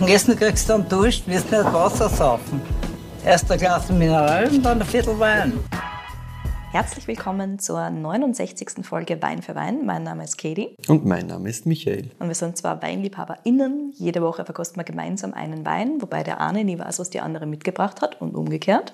Und Essen kriegst du dann Dusch, wirst nicht Wasser saufen. Erst ein Glas Mineral und dann ein Viertel Wein. Herzlich willkommen zur 69. Folge Wein für Wein. Mein Name ist Katie. Und mein Name ist Michael. Und wir sind zwar WeinliebhaberInnen. Jede Woche verkosten wir gemeinsam einen Wein, wobei der eine nie weiß, was die andere mitgebracht hat und umgekehrt.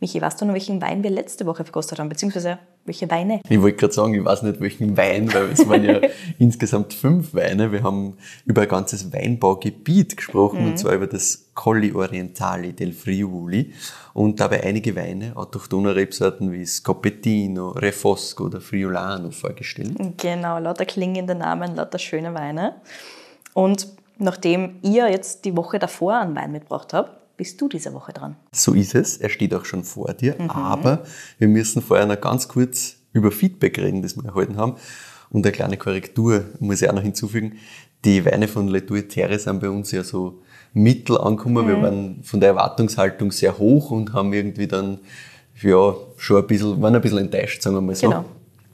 Michi, weißt du noch, welchen Wein wir letzte Woche verkostet haben, beziehungsweise welche Weine? Ich wollte gerade sagen, ich weiß nicht, welchen Wein, weil es waren ja insgesamt fünf Weine. Wir haben über ein ganzes Weinbaugebiet gesprochen, mhm. und zwar über das Colli Orientali del Friuli und dabei einige Weine, autochtone Rebsorten wie Scopettino, Refosco oder Friulano vorgestellt. Genau, lauter klingende Namen, lauter schöne Weine. Und nachdem ihr jetzt die Woche davor einen Wein mitgebracht habt, bist du diese Woche dran. So ist es. Er steht auch schon vor dir. Mhm. Aber wir müssen vorher noch ganz kurz über Feedback reden, das wir erhalten haben. Und eine kleine Korrektur muss ich auch noch hinzufügen. Die Weine von Le Terre sind bei uns ja so mittel angekommen. Mhm. Wir waren von der Erwartungshaltung sehr hoch und haben irgendwie dann ja, schon ein bisschen, waren ein bisschen enttäuscht, sagen wir mal so. Genau.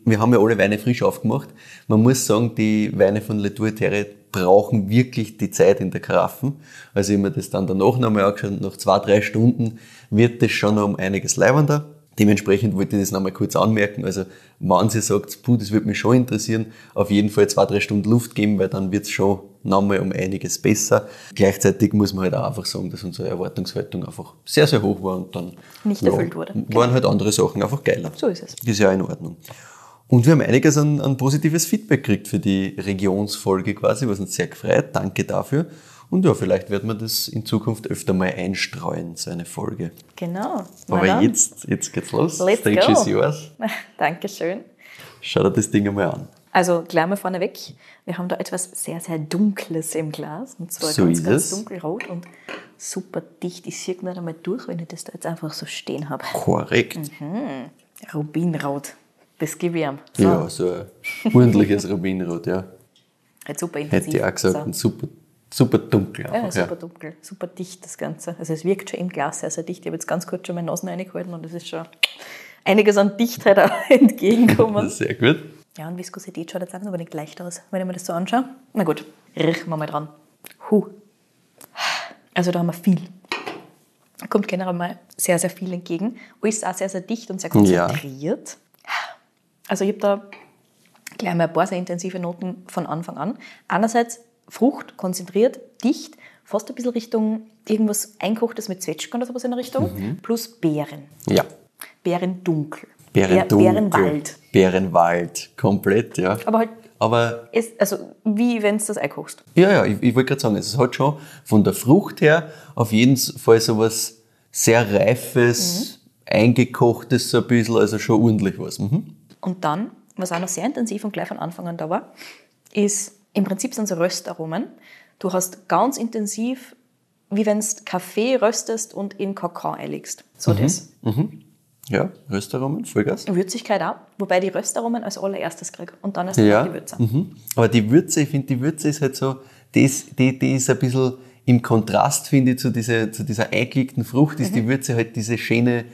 Wir haben ja alle Weine frisch aufgemacht. Man muss sagen, die Weine von Le Terre brauchen wirklich die Zeit in der Karaffen. Also ich mir das dann danach nochmal angeschaut, nach zwei, drei Stunden wird das schon noch um einiges leibender. Dementsprechend wollte ich das nochmal kurz anmerken. Also, wenn sie sagt, puh, das würde mich schon interessieren, auf jeden Fall zwei, drei Stunden Luft geben, weil dann wird es schon nochmal um einiges besser. Gleichzeitig muss man halt auch einfach sagen, dass unsere Erwartungshaltung einfach sehr, sehr hoch war und dann nicht erfüllt ja, wurde. Waren halt andere Sachen einfach geiler. So ist es. Das ist ja in Ordnung. Und wir haben einiges an, an positives Feedback gekriegt für die Regionsfolge quasi, was uns sehr gefreut. Danke dafür. Und ja, vielleicht wird man das in Zukunft öfter mal einstreuen, so eine Folge. Genau. Aber dann. jetzt, jetzt geht's los. Let's Stage go. is yours. Dankeschön. Schau dir das Ding einmal an. Also gleich mal vorneweg, wir haben da etwas sehr, sehr Dunkles im Glas. Und zwar so ganz, ganz es. dunkelrot und super dicht. Ich sehe nicht einmal durch, wenn ich das da jetzt einfach so stehen habe. Korrekt. Mhm. Rubinrot. Das gebe ich ihm. So. Ja, so ein ordentliches Rubinrot, ja. Halt super intensiv. Hätte ich auch gesagt, so. ein super, super dunkel. Einfach, ja, super ja. dunkel, super dicht das Ganze. Also es wirkt schon im Glas sehr, sehr dicht. Ich habe jetzt ganz kurz schon meine Nase reingehalten und es ist schon einiges an Dichtheit entgegengekommen. Sehr gut. Ja, und Viskosität schaut jetzt auch nicht leicht aus, wenn ich mir das so anschaue. Na gut, riechen wir mal dran. Huh. Also da haben wir viel. Da kommt generell mal sehr, sehr viel entgegen. Alles auch sehr, sehr dicht und sehr konzentriert. Ja. Also ich habe da gleich mal ein paar sehr intensive Noten von Anfang an. Einerseits Frucht, konzentriert, dicht, fast ein bisschen Richtung irgendwas Einkochtes mit Zwetschgen oder sowas in der Richtung, mhm. plus Beeren. Ja. Beeren dunkel. Beerenwald. Beerenwald, komplett, ja. Aber halt, Aber es, also wie wenn du das einkochst. Ja, ja, ich, ich wollte gerade sagen, es hat schon von der Frucht her auf jeden Fall so was sehr Reifes, mhm. eingekochtes so ein bisschen, also schon ordentlich was. Mhm. Und dann, was auch noch sehr intensiv und gleich von Anfang an da war, ist im Prinzip sind es Röstaromen. Du hast ganz intensiv, wie wenn du Kaffee röstest und in Kakao einlegst. So mhm. das. Mhm. Ja, Röstaromen, Vollgas. Würzigkeit auch, wobei die Röstaromen als allererstes kriege und dann erst ja. die Würze. Mhm. Aber die Würze, ich finde, die Würze ist halt so, das, die, die ist ein bisschen im Kontrast, finde ich, zu dieser, zu dieser eingelegten Frucht, ist die mhm. Würze halt diese schöne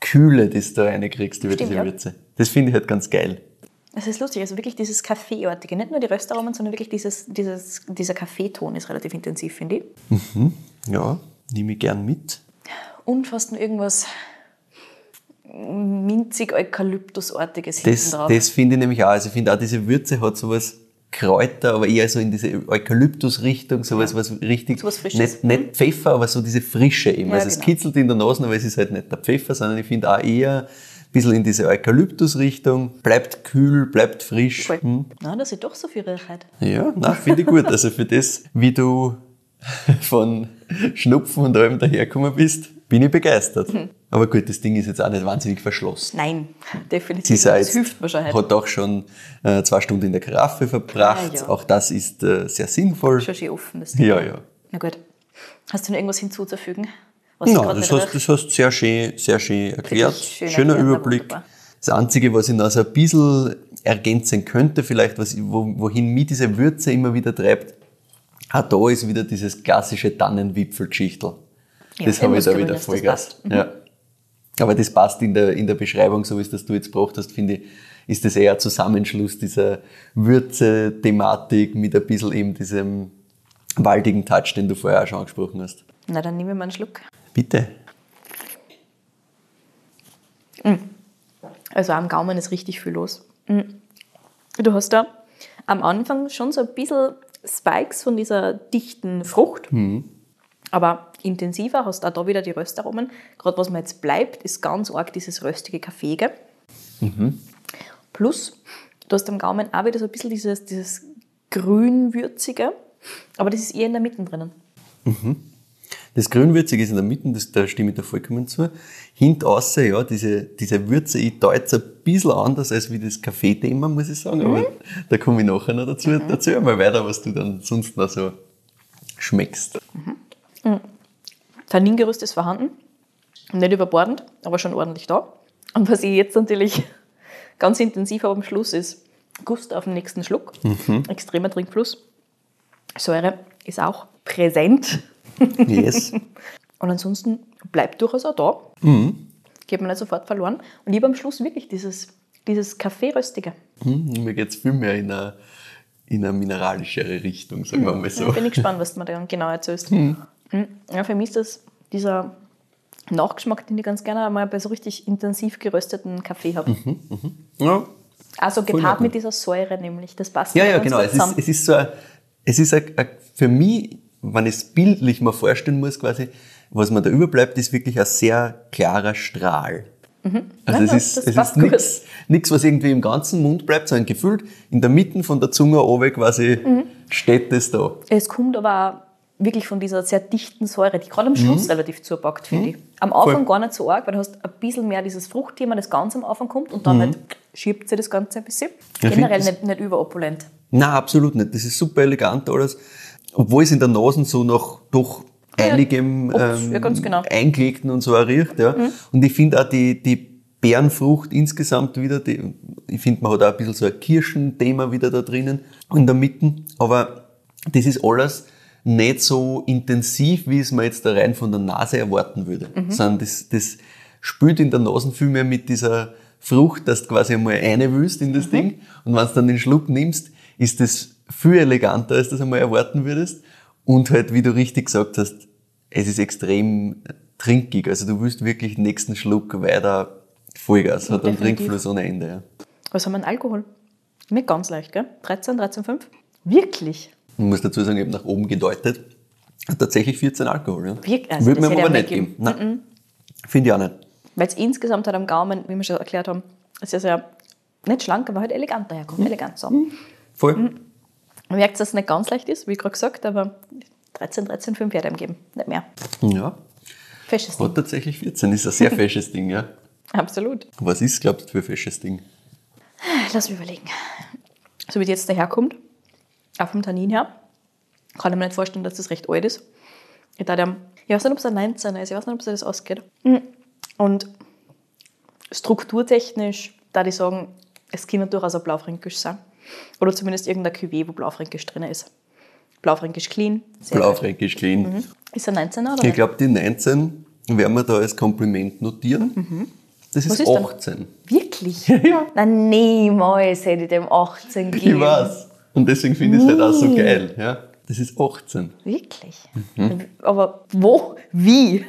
Kühle, die du da reinkriegst über Stimmt, diese Würze. Das finde ich halt ganz geil. Es ist lustig, also wirklich dieses Kaffeeartige, nicht nur die Röstaromen, sondern wirklich dieses, dieses, dieser Kaffeeton ist relativ intensiv, finde ich. Mhm. Ja, nehme ich gern mit. Und fast irgendwas minzig Eukalyptusartiges hinten drauf. Das finde ich nämlich auch. Also ich finde auch, diese Würze hat sowas Kräuter, aber eher so in diese Eukalyptus-Richtung, sowas ja. was richtig, so was nicht, nicht Pfeffer, aber so diese Frische eben. Ja, also genau. es kitzelt in der Nase, aber es ist halt nicht der Pfeffer, sondern ich finde auch eher ein bisschen in diese Eukalyptus-Richtung. Bleibt kühl, bleibt frisch. Cool. Hm. Na, das ist doch so viel Rechheit. Ja, na, finde ich gut. Also für das, wie du von Schnupfen und allem dahergekommen bist, bin ich begeistert. Mhm. Aber gut, das Ding ist jetzt auch nicht wahnsinnig verschlossen. Nein, definitiv. Sie das hilft wahrscheinlich. Hat auch schon äh, zwei Stunden in der Karaffe verbracht. Ah, ja. Auch das ist äh, sehr sinnvoll. Schon schön offen. Das ja, ja. Na gut. Hast du noch irgendwas hinzuzufügen? Was ja, das hast, das hast sehr schön, sehr schön erklärt. Schöner erklärt, Überblick. Das Einzige, was ich noch so ein bisschen ergänzen könnte, vielleicht, was, wohin mich diese Würze immer wieder treibt, auch da ist wieder dieses klassische Tannenwipfelgeschichtel. Ja, das habe ich da wieder Vollgas. Mhm. Ja. Aber das passt in der, in der Beschreibung, so wie es das du jetzt gebracht hast, finde ich, ist das eher ein Zusammenschluss dieser Würze-Thematik mit ein bisschen eben diesem waldigen Touch, den du vorher auch schon angesprochen hast. Na, dann nehmen wir mal einen Schluck. Bitte. Also am Gaumen ist richtig viel los. Mm. Du hast da am Anfang schon so ein bisschen Spikes von dieser dichten Frucht, aber intensiver hast auch da wieder die Röstaromen. Gerade was mir jetzt bleibt, ist ganz arg dieses röstige Kaffeege. Plus, du hast am Gaumen auch wieder so ein bisschen dieses, dieses grünwürzige, aber das ist eher in der Mitte drinnen. Das Grünwürzige ist in der Mitte, das, da stimme ich da vollkommen zu. Hint außer, ja, diese, diese Würze, ich deute es ein bisschen anders als wie das Kaffeethema, muss ich sagen, aber da komme ich nachher noch dazu. Erzähl mal weiter, was du dann sonst noch so schmeckst. Tanningerüst ist vorhanden, nicht überbordend, aber schon ordentlich da. Und was ich jetzt natürlich ganz intensiv habe am Schluss ist Gust auf den nächsten Schluck, extremer Trinkfluss. Säure ist auch präsent. Yes. Und ansonsten bleibt durchaus auch da. Geht mir nicht sofort verloren. Und ich habe am Schluss wirklich dieses, dieses Kaffeeröstige. Hm, mir geht es viel mehr in eine, in eine mineralischere Richtung, sagen wir mal so. bin ich gespannt, was du mir dann genau erzählst. Mhm. Ja, für mich ist das dieser Nachgeschmack, den ich ganz gerne mal bei so richtig intensiv gerösteten Kaffee habe. Ja, Also gepaart mit dieser Säure nämlich. Das passt Ja, ja, genau. Es ist, es ist so ein, es ist ein, ein, für mich, wenn ich es bildlich mal vorstellen muss, quasi, was mir da überbleibt, ist wirklich ein sehr klarer Strahl. Also Mhm. Ja, es ja, ist, es ist nichts, was irgendwie im ganzen Mund bleibt, sondern gefühlt in der Mitte von der Zunge oben quasi Mhm. steht das da. Es kommt aber auch wirklich von dieser sehr dichten Säure, die gerade am Schluss relativ zupackt, finde ich. Am Anfang Mhm. Voll. gar nicht so arg, weil du hast ein bisschen mehr dieses Fruchtthema, das ganz am Anfang kommt und dann halt schiebt sich das Ganze ein bisschen. Mhm. Ja, Generell nicht, nicht überopulent. Nein, absolut nicht. Das ist super elegant alles. Obwohl es in der Nase so nach doch einigem Obst, ähm, ja, genau. Mhm. eingelegten und so riecht. Ja. Und ich finde auch die, die Beerenfrucht insgesamt wieder, die, ich finde, man hat auch ein bisschen so ein Kirschenthema wieder da drinnen in der Mitte. Aber das ist alles nicht so intensiv, wie es man jetzt da rein von der Nase erwarten würde. Mhm. Sondern das, das spült in der Nase viel mehr mit dieser Frucht, dass du quasi einmal eine willst in Mhm. das Ding. Und wenn du dann den Schluck nimmst, ist das viel eleganter, als du das einmal erwarten würdest. Und halt, wie du richtig gesagt hast, es ist extrem trinkig. Also du willst wirklich den nächsten Schluck weiter Vollgas. Hat einen. Trinkfluss ohne Ende. Ja. Was haben wir an Alkohol? Nicht ganz leicht, gell? 13, 13,5? Wirklich? Ich muss dazu sagen, ich habe nach oben gedeutet. Hat tatsächlich 14 Alkohol. Ja. Wirk- also Würde mir aber ich nicht mir geben. Nein. Finde ich auch nicht. Weil es insgesamt halt am Gaumen, wie wir schon erklärt haben, ist ja sehr, nicht schlank, aber halt elegant daherkommt. Mhm. Elegant so. Voll. Man merkt, dass es nicht ganz leicht ist, wie gerade gesagt, aber 13, 13, 5 werde ich geben. Nicht mehr. Ja. Fesches Ding. Hat tatsächlich 14. Ist ein sehr fesches Ding, ja. Absolut. Was ist, glaubst du, für ein fesches Ding? Lass mich überlegen. So wie es jetzt daherkommt, auch vom Tannin her, kann ich mir nicht vorstellen, dass das recht alt ist. Ich dachte, ich weiß nicht, ob es ein 19 ist, ich weiß nicht, ob sich das ausgeht. Mhm. Und strukturtechnisch, da ich sagen, es kann durchaus auch Blaufränkisch sein. Oder zumindest irgendein Cuvée, wo Blaufränkisch drin ist. Blaufränkisch clean. Blaufränkisch clean. Ist er 19er oder Ich glaube, die 19 werden wir da als Kompliment notieren. Das ist, ist denn? 18. Wirklich? ja. Nein, niemals hätte ich dem 18 gegeben. Ich weiß. Und deswegen finde ich es halt auch so geil. Ja? Das ist 18. Wirklich? Mhm. Aber wo? Wie?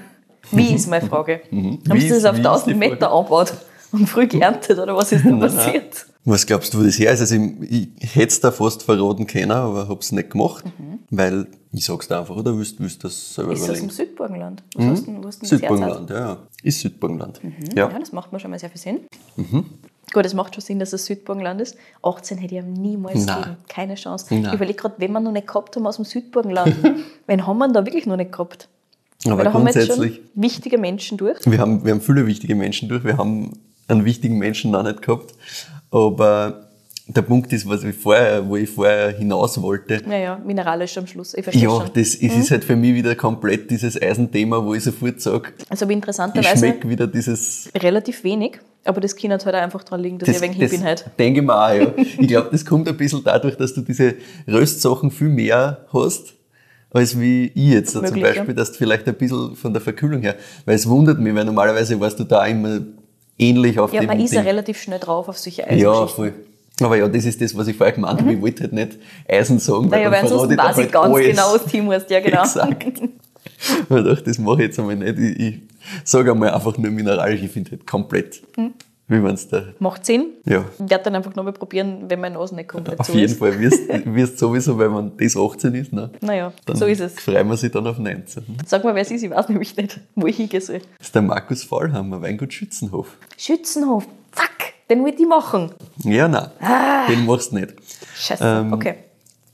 Wie ist meine Frage? Haben Mhm. Wie Sie das ist- auf wie ist die 1000 Frage? Meter angebaut und früh geerntet oder was ist da passiert? Was glaubst du, wo das her ist? Also ich, ich hätte es da fast verraten können, aber habe es nicht gemacht, weil ich sag's dir einfach, oder willst, du das selber Ist das im überlegen? Südburgenland? Was hast du wo hast du Südburgenland, ja, ja. Ist Südburgenland. Herz? Ja. Ja, das macht mir schon mal sehr viel Sinn. Mhm. Gut, es macht schon Sinn, dass es Südburgenland ist. 18 hätte ich ihm niemals Nein. gegeben. Keine Chance. Nein. Ich überlege gerade, wenn wir noch nicht gehabt haben aus dem Südburgenland. Wen haben wir da wirklich noch nicht gehabt? Aber da haben wir jetzt schon wichtige Menschen durch. wir haben, wir haben viele wichtige Menschen durch, wir haben einen wichtigen Menschen noch nicht gehabt, aber der Punkt ist, was ich vorher, wo ich vorher hinaus wollte, Ja, ja, mineralisch am Schluss. Ich verstehe ja, schon. das es ist halt für mich wieder komplett dieses Eisenthema, wo ich sofort sage, Also wie ich interessanterweise schmecke wieder dieses relativ wenig, aber das kann halt einfach daran liegen, dass ich ein wenig hin bin halt. denke ich mir auch, ja. Ich glaube, das kommt ein bisschen dadurch, dass du diese Röstsachen viel mehr hast, als wie ich jetzt da zum Beispiel, ja. dass du vielleicht ein bisschen von der Verkühlung her, weil es wundert mich, weil normalerweise warst du da immer ähnlich auf Ja, dem man ist ja relativ schnell drauf auf solche Ja, Eisengeschichten. voll. Aber ja, das ist das, was ich vorher gemeint habe. Ich wollte halt nicht Eisen sagen. Naja, weil dann ansonsten verrate weiß ich halt ganz alles. genau, was Team musst. Ja, genau. Exakt. Ich dachte, das mache ich jetzt einmal nicht. Ich, ich sage einmal einfach nur mineralisch. Ich finde halt komplett, Hm. wie man es da. Macht Sinn. Ja, Ich werde dann einfach nochmal probieren, wenn meine Nase nicht komplett auf zu jeden ist. Fall wirst wirst sowieso, weil man das 18 ist, ne? Naja, Dann so ist es. freuen wir sich dann auf 19. Sag mal, wer es ist, ich weiß nämlich nicht, wo ich hingehen soll. Das ist der Markus Fallhammer, Weingut Schützenhof. Schützenhof. Fuck, den wollte ich machen. Ja, nein, den machst du nicht. Scheiße. Ähm, okay.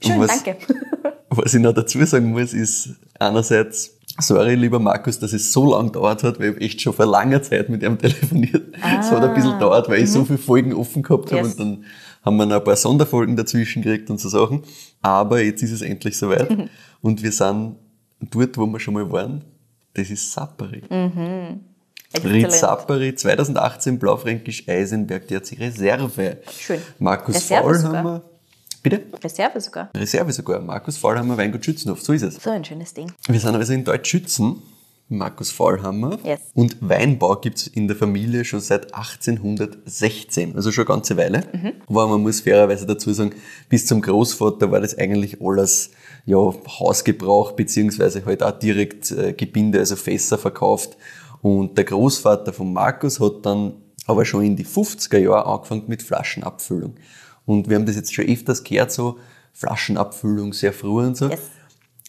Schön, was- danke. Was ich noch dazu sagen muss, ist einerseits, sorry, lieber Markus, dass es so lange dauert hat, weil ich echt schon vor langer Zeit mit ihm telefoniert. Es hat ein bisschen dauert, weil ich so viele Folgen offen gehabt habe Ah. Mhm. Yes. und dann haben wir noch ein paar Sonderfolgen dazwischen gekriegt und so Sachen. Aber jetzt ist es endlich soweit Mhm. und wir sind dort, wo wir schon mal waren. Das ist Sappari. Exzellent. Ritz Sappari 2018 Blaufränkisch Eisenberg, der hat sich Reserve. Schön. Markus Reserve Faulhammer. Bitte? Reserve sogar. Reserve sogar. Markus Faulhammer, Weingut Schützenhof. So ist es. So ein schönes Ding. Wir sind also in Deutschschützen. Markus Faulhammer. Yes. Und Weinbau gibt's in der Familie schon seit 1816, also schon eine ganze Weile. Mhm. Aber man muss fairerweise dazu sagen, bis zum Großvater war das eigentlich alles ja, Hausgebrauch, beziehungsweise halt auch direkt äh, Gebinde, also Fässer verkauft. Und der Großvater von Markus hat dann aber schon in die 50er Jahre angefangen mit Flaschenabfüllung. Und wir haben das jetzt schon öfters gehört, so Flaschenabfüllung sehr früh und so. Yes.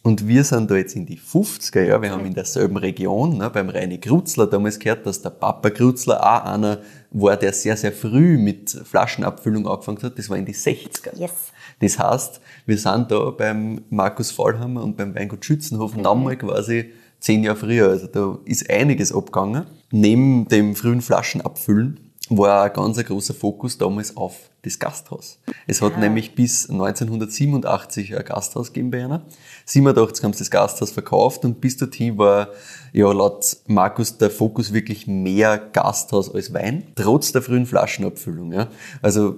Und wir sind da jetzt in die 50er Jahre, wir haben in derselben Region, ne, beim Reini Krutzler damals gehört, dass der Papa Krutzler auch einer war, der sehr, sehr früh mit Flaschenabfüllung angefangen hat. Das war in die 60er. Yes. Das heißt, wir sind da beim Markus Fallhammer und beim Weingut Schützenhof nochmal quasi zehn Jahre früher. Also da ist einiges abgegangen. Neben dem frühen Flaschenabfüllen war ein ganz großer Fokus damals auf das Gasthaus. Es hat nämlich bis 1987 ein Gasthaus gegeben bei einer. 87 haben sie das Gasthaus verkauft und bis dorthin war ja laut Markus der Fokus wirklich mehr Gasthaus als Wein, trotz der frühen Flaschenabfüllung. Ja. Also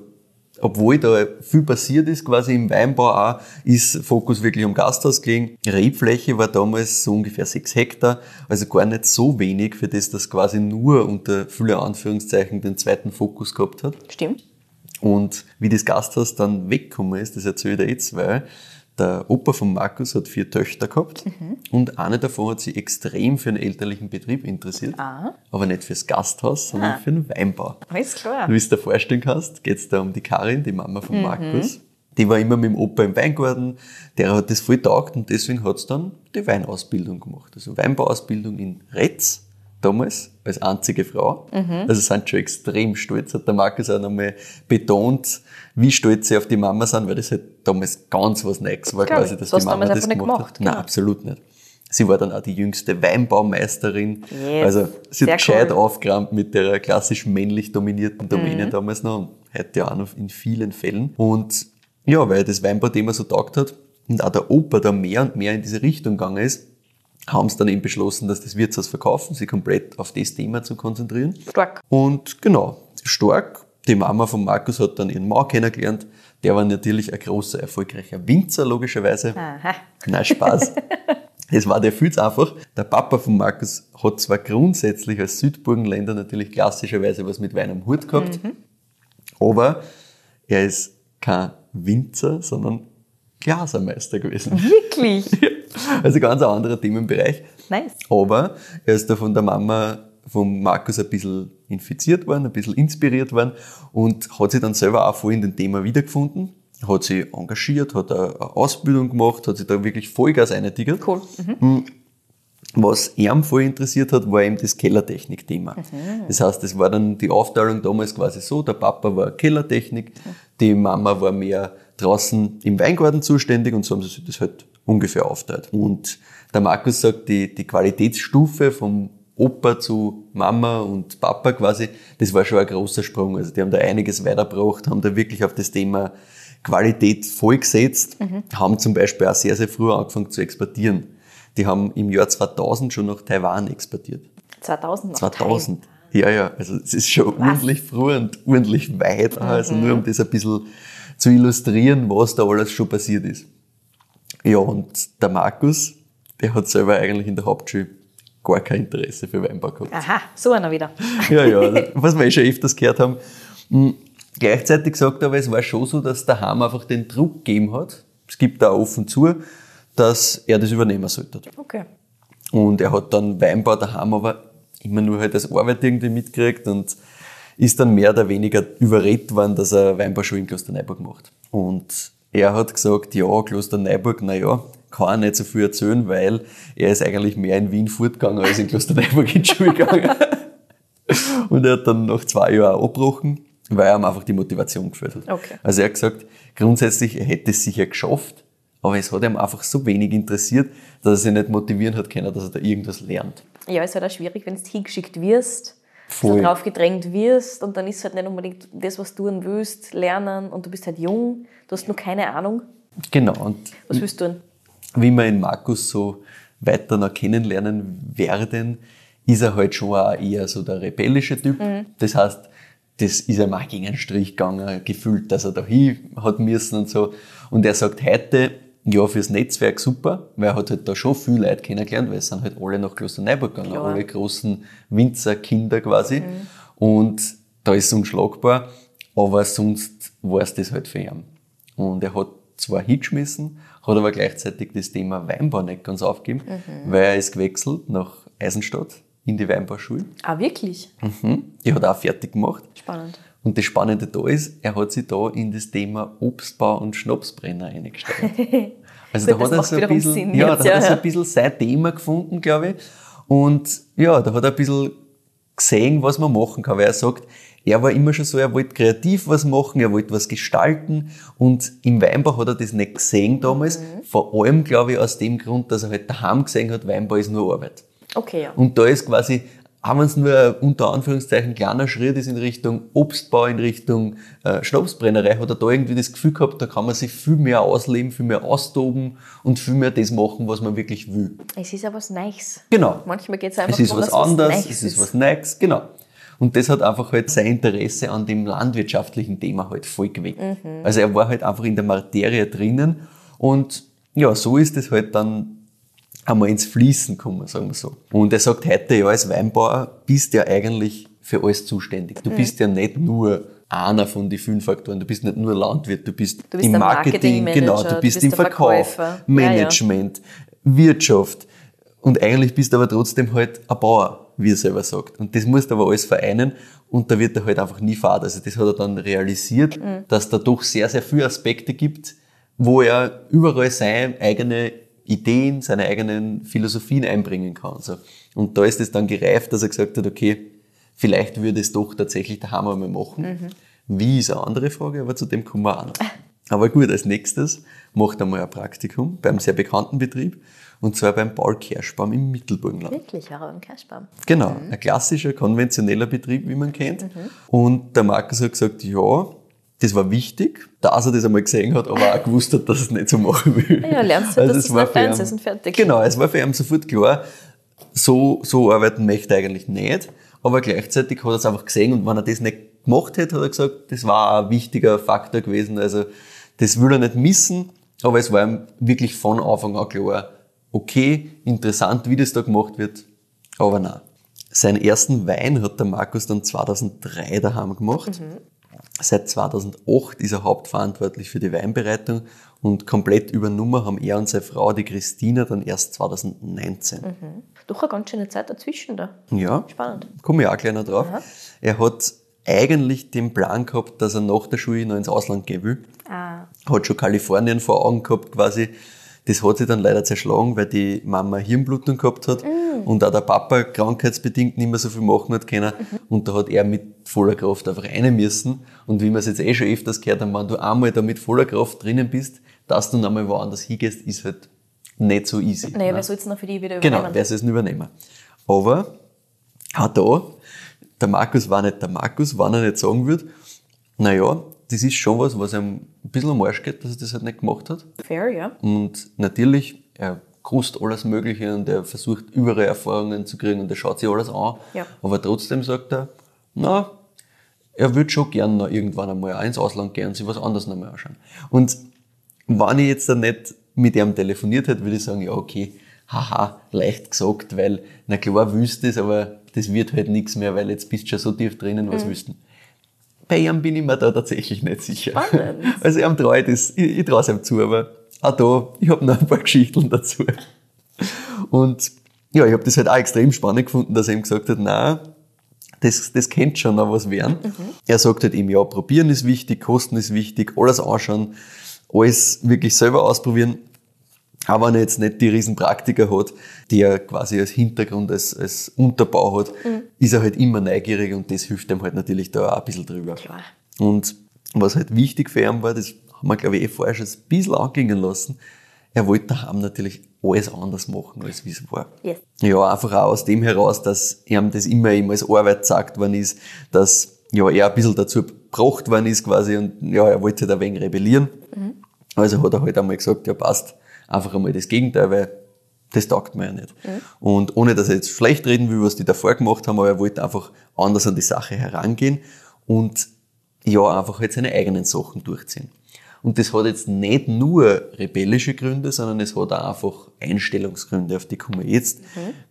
obwohl da viel passiert ist, quasi im Weinbau auch, ist Fokus wirklich am Gasthaus gelegen. Rebfläche war damals so ungefähr sechs Hektar, also gar nicht so wenig, für das das quasi nur unter viele Anführungszeichen den zweiten Fokus gehabt hat. Stimmt. Und wie das Gasthaus dann weggekommen ist, das erzähle ich dir jetzt, weil der Opa von Markus hat vier Töchter gehabt und eine davon hat sich extrem für einen elterlichen Betrieb interessiert, Ah. aber nicht fürs Gasthaus, sondern Ah. für den Weinbau. Alles klar. Wie du es dir vorstellen kannst, geht es da um die Karin, die Mama von Markus. Die war immer mit dem Opa im Weingarten, der hat das voll taugt und deswegen hat es dann die Weinausbildung gemacht. Also Weinbauausbildung in Retz, damals, als einzige Frau. Also sind schon extrem stolz, hat der Markus auch nochmal betont, wie stolz sie auf die Mama sind, weil das halt damals ganz was Neues war, quasi, dass die Mama das gemacht gemacht, hat. Nein, genau. absolut nicht. Sie war dann auch die jüngste Weinbaumeisterin. Yes, Also sie sehr hat gescheit cool. aufgeräumt mit der klassisch männlich dominierten Domäne Mhm. damals noch und heute ja auch noch in vielen Fällen. Und ja, weil das Weinbau-Thema so taugt hat und auch der Opa da mehr und mehr in diese Richtung gegangen ist, haben sie dann eben beschlossen, dass das Wirtshaus verkaufen, sich komplett auf das Thema zu konzentrieren. Stark. Und genau, stark. Die Mama von Markus hat dann ihren Mann kennengelernt. Der war natürlich ein großer, erfolgreicher Winzer, logischerweise. Aha. Nein, Spaß. Es war der viel einfach. Der Papa von Markus hat zwar grundsätzlich als Südburgenländer natürlich klassischerweise was mit Wein am Hut gehabt, aber er ist kein Winzer, sondern Glasermeister gewesen. Wirklich? Also ganz ein anderer Themenbereich. Nice. Aber er ist da von der Mama von Markus ein bisschen infiziert worden, ein bisschen inspiriert worden und hat sich dann selber auch voll in dem Thema wiedergefunden, hat sich engagiert, hat eine Ausbildung gemacht, hat sich da wirklich Vollgas eingetigert. Cool. Mhm. Was ihn voll interessiert hat, war eben das Kellertechnik-Thema. Das heißt, es war dann die Aufteilung damals quasi so, der Papa war Kellertechnik, die Mama war mehr draußen im Weingarten zuständig und so haben sie sich das halt ungefähr aufteilt. Und der Markus sagt, die, die Qualitätsstufe vom Opa zu Mama und Papa quasi, das war schon ein großer Sprung. Also die haben da einiges weitergebracht, haben da wirklich auf das Thema Qualität voll gesetzt, haben zum Beispiel auch sehr, sehr früh angefangen zu exportieren. Die haben im Jahr 2000 schon nach Taiwan exportiert. 2000 noch 2000. Ja, ja, also es ist schon ordentlich früh und ordentlich weit. Also nur um das ein bisschen zu illustrieren, was da alles schon passiert ist. Ja, und der Markus, der hat selber eigentlich in der Hauptschule gar kein Interesse für Weinbau gehabt. Aha, so einer wieder. Ja, ja, was wir eh schon öfters gehört haben. Mm, Gleichzeitig sagt er aber, es war schon so, dass der Ham einfach den Druck gegeben hat. Es gibt da offen zu, dass er das übernehmen sollte. Okay. Und er hat dann Weinbau daheim aber immer nur halt als Arbeit irgendwie mitgekriegt und ist dann mehr oder weniger überredet worden, dass er Weinbauschule in Klosterneuburg macht. Und er hat gesagt, ja, Klosterneuburg, na ja, kann er nicht so viel erzählen, weil er ist eigentlich mehr in Wien fortgegangen als in Klosterneuburg in die Schule gegangen. und er hat dann nach zwei Jahren auch abgebrochen, weil er ihm einfach die Motivation gefällt hat. Okay. Also er hat gesagt, grundsätzlich, er hätte es sicher geschafft, aber es hat ihm einfach so wenig interessiert, dass er sich nicht motivieren hat können, dass er da irgendwas lernt. Ja, ist halt auch schwierig, wenn du hingeschickt wirst, Voll. so drauf gedrängt wirst und dann ist halt nicht unbedingt das, was du willst, lernen und du bist halt jung, du hast noch keine Ahnung. Genau. Und Was willst du tun? wie wir ihn Markus so weiter noch kennenlernen werden, ist er halt schon auch eher so der rebellische Typ. Das heißt, das ist ihm auch gegen einen Strich gegangen, gefühlt, dass er da hin hat müssen und so. Und er sagt heute, ja, fürs Netzwerk super, weil er hat halt da schon viele Leute kennengelernt, weil es sind halt alle nach Klosterneuburg gegangen, Klar. alle großen Winzerkinder quasi. Und da ist es unschlagbar, aber sonst war es das halt für ihn. Und er hat zwar hingeschmissen, hat aber gleichzeitig das Thema Weinbau nicht ganz aufgegeben, weil er ist gewechselt nach Eisenstadt in die Weinbauschule. Ah, wirklich? Mhm. Die hat er auch fertig gemacht. Spannend. Und das Spannende da ist, er hat sich da in das Thema Obstbau und Schnapsbrenner eingesteigt. Also Gut, da hat er so ein bisschen, Sinn ja, jetzt, da ja, hat er so ein bisschen sein Thema gefunden, glaube ich. Und ja, da hat er ein bisschen gesehen, was man machen kann, weil er sagt, er war immer schon so, er wollte kreativ was machen, er wollte was gestalten und im Weinbau hat er das nicht gesehen damals. Mhm. Vor allem, glaube ich, aus dem Grund, dass er halt daheim gesehen hat, Weinbau ist nur Arbeit. Okay, ja. Und da ist quasi, wenn es nur unter Anführungszeichen kleiner Schritt ist in Richtung Obstbau, in Richtung äh, Schnapsbrennerei, hat er da irgendwie das Gefühl gehabt, da kann man sich viel mehr ausleben, viel mehr austoben und viel mehr das machen, was man wirklich will. Es ist ja was Neues. Genau. Manchmal geht es einfach Es ist was anderes, es ist was Neues, genau. Und das hat einfach halt sein Interesse an dem landwirtschaftlichen Thema halt voll geweckt. Mhm. Also er war halt einfach in der Materie drinnen und ja, so ist es halt dann einmal ins Fließen gekommen, sagen wir so. Und er sagt heute, ja, als Weinbauer bist du ja eigentlich für alles zuständig. Mhm. Du bist ja nicht nur einer von den fünf Faktoren. Du bist nicht nur Landwirt, du bist, Du bist im Marketing, Marketingmanager, genau, du du bist bist im Verkauf, Verkäufer. Ja, ja. Management, Wirtschaft. Und eigentlich bist du aber trotzdem halt ein Bauer, wie er selber sagt. Und das musst du aber alles vereinen und da wird er halt einfach nie fad. Also das hat er dann realisiert, Mhm. dass da doch sehr, sehr viele Aspekte gibt, wo er überall seine eigene Ideen, seine eigenen Philosophien einbringen kann. So. Und da ist es dann gereift, dass er gesagt hat, okay, vielleicht würde es doch tatsächlich daheim einmal machen. Wie ist eine andere Frage, aber zu dem kommen wir auch noch. Aber gut, als nächstes macht er mal ein Praktikum beim sehr bekannten Betrieb und zwar beim Paul Kerschbaum im Mittelburgenland. Wirklich, ja, ein Cashbaum. Genau, ein klassischer, konventioneller Betrieb, wie man kennt. Und der Markus hat gesagt, ja, das war wichtig, dass er das einmal gesehen hat, aber auch gewusst hat, dass er es nicht so machen will. Ja, lernst du, dass es das war nicht deins ist und fertig. Genau, es war für ihn sofort klar, so, so arbeiten möchte er eigentlich nicht, aber gleichzeitig hat er es einfach gesehen und wenn er das nicht gemacht hätte, hat er gesagt, das war ein wichtiger Faktor gewesen, also das will er nicht missen, aber es war ihm wirklich von Anfang an klar, okay, interessant, wie das da gemacht wird, aber nein. Seinen ersten Wein hat der Markus dann 2003 daheim gemacht. Seit 2008 ist er hauptverantwortlich für die Weinbereitung und komplett übernommen haben er und seine Frau, die Christina, dann erst 2019. Doch eine ganz schöne Zeit dazwischen da. Ja, Spannend. komme ich auch gleich noch drauf. Er hat eigentlich den Plan gehabt, dass er nach der Schule noch ins Ausland gehen will. Ah, Hat schon Kalifornien vor Augen gehabt quasi. Das hat sich dann leider zerschlagen, weil die Mama Hirnblutung gehabt hat und auch der Papa krankheitsbedingt nicht mehr so viel machen hat können. Und da hat er mit voller Kraft einfach rein müssen. Und wie wir es jetzt eh schon öfters gehört haben, wenn du einmal da mit voller Kraft drinnen bist, dass du dann einmal woanders hingehst, ist halt nicht so easy. naja, ne? wer soll es noch für die wieder Genau, übernehmen? wer soll es übernehmen? Aber auch da, der Markus war nicht der Markus, wenn er nicht sagen würde, naja, das ist schon was, was ihm ein bisschen am Arsch geht, dass er das halt nicht gemacht hat. Fair, ja. Und natürlich, er grust alles Mögliche und er versucht überall Erfahrungen zu kriegen und er schaut sich alles an. Ja. Aber trotzdem sagt er, na, er würde schon gern noch irgendwann einmal ins Ausland gehen und sich was anderes noch mal anschauen. Und wenn ich jetzt dann nicht mit ihm telefoniert hätte, würde ich sagen, ja, okay, haha, leicht gesagt, weil, na klar, du das, aber das wird halt nichts mehr, weil jetzt bist du schon so tief drinnen, was willst du? Bei ihm bin ich mir da tatsächlich nicht sicher. Spannend. Also ihm ich das, ich, ich traue es ihm zu, aber auch da, ich habe noch ein paar Geschichten dazu. Und ja, ich habe das halt auch extrem spannend gefunden, dass er ihm gesagt hat, nein, das, das könnte schon noch was werden. Er sagt halt eben, ja, probieren ist wichtig, kosten ist wichtig, alles anschauen, alles wirklich selber ausprobieren. Aber wenn er jetzt nicht die riesen Praktiker hat, die er quasi als Hintergrund, als, als Unterbau hat, ist er halt immer neugierig und das hilft ihm halt natürlich da auch ein bisschen drüber. Klar. Und was halt wichtig für ihn war, das haben wir, glaube ich, eh vorher schon ein bisschen angehen lassen, er wollte daheim natürlich alles anders machen, als wie es war. Yes. Ja, einfach auch aus dem heraus, dass ihm das immer ihm als Arbeit gesagt worden ist, dass ja, er ein bisschen dazu gebracht worden ist quasi und ja, er wollte halt ein wenig rebellieren. Also hat er halt einmal gesagt, ja passt, einfach einmal das Gegenteil, weil das taugt mir ja nicht. Und ohne dass er jetzt schlecht reden will, was die davor gemacht haben, aber er wollte einfach anders an die Sache herangehen und ja, einfach halt seine eigenen Sachen durchziehen. Und das hat jetzt nicht nur rebellische Gründe, sondern es hat auch einfach Einstellungsgründe, auf die kommen wir jetzt,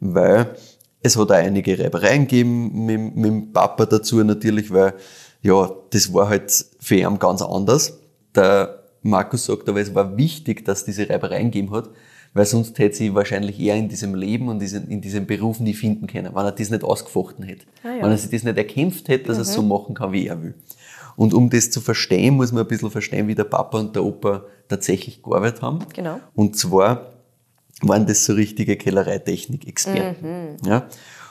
weil es hat auch einige Reibereien gegeben mit, mit dem Papa dazu natürlich, weil ja, das war halt für ihn ganz anders. Der Markus sagt aber, es war wichtig, dass diese Reibereien gegeben hat, weil sonst hätte sie wahrscheinlich eher in diesem Leben und in diesem Beruf nie finden können, wenn er das nicht ausgefochten hätte. Ah ja. Wenn er sich das nicht erkämpft hätte, dass er es so machen kann, wie er will. Und um das zu verstehen, muss man ein bisschen verstehen, wie der Papa und der Opa tatsächlich gearbeitet haben. Genau. Und zwar waren das so richtige Kellereitechnik-Experten. Ja?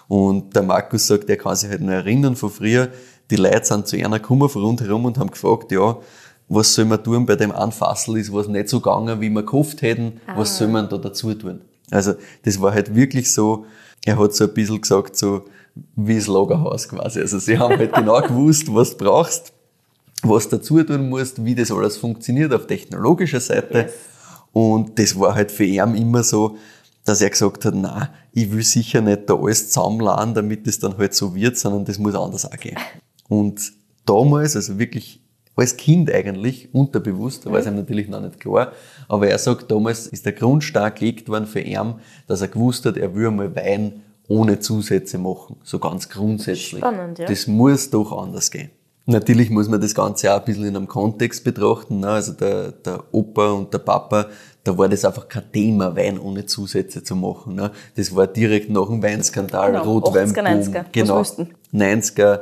Und der Markus sagt, er kann sich halt noch erinnern von früher, die Leute sind zu einer gekommen von rundherum und haben gefragt, ja, was soll man tun bei dem einen Fassel ist was nicht so gegangen, wie wir gehofft hätten, was soll man da dazu tun? Also das war halt wirklich so, er hat so ein bisschen gesagt, so wie das Lagerhaus quasi. Also sie haben halt genau gewusst, was du brauchst, was dazu tun musst, wie das alles funktioniert auf technologischer Seite. Yes. Und das war halt für ihn immer so, dass er gesagt hat, na, ich will sicher nicht da alles zusammenladen, damit es dann halt so wird, sondern das muss anders auch gehen. Und damals, also wirklich als Kind eigentlich, unterbewusst, da war es ihm natürlich noch nicht klar, aber er sagt, damals ist der Grundstein gelegt worden für ihn, dass er gewusst hat, er will einmal Wein ohne Zusätze machen, so ganz grundsätzlich. Spannend, ja. Das muss doch anders gehen. Natürlich muss man das Ganze auch ein bisschen in einem Kontext betrachten. Ne? Also der, der Opa und der Papa, da war das einfach kein Thema, Wein ohne Zusätze zu machen. Ne? Das war direkt nach dem Weinskandal, Genau, Rotweinboom. 80er, 90er, was genau. wüssten. 90er, äh,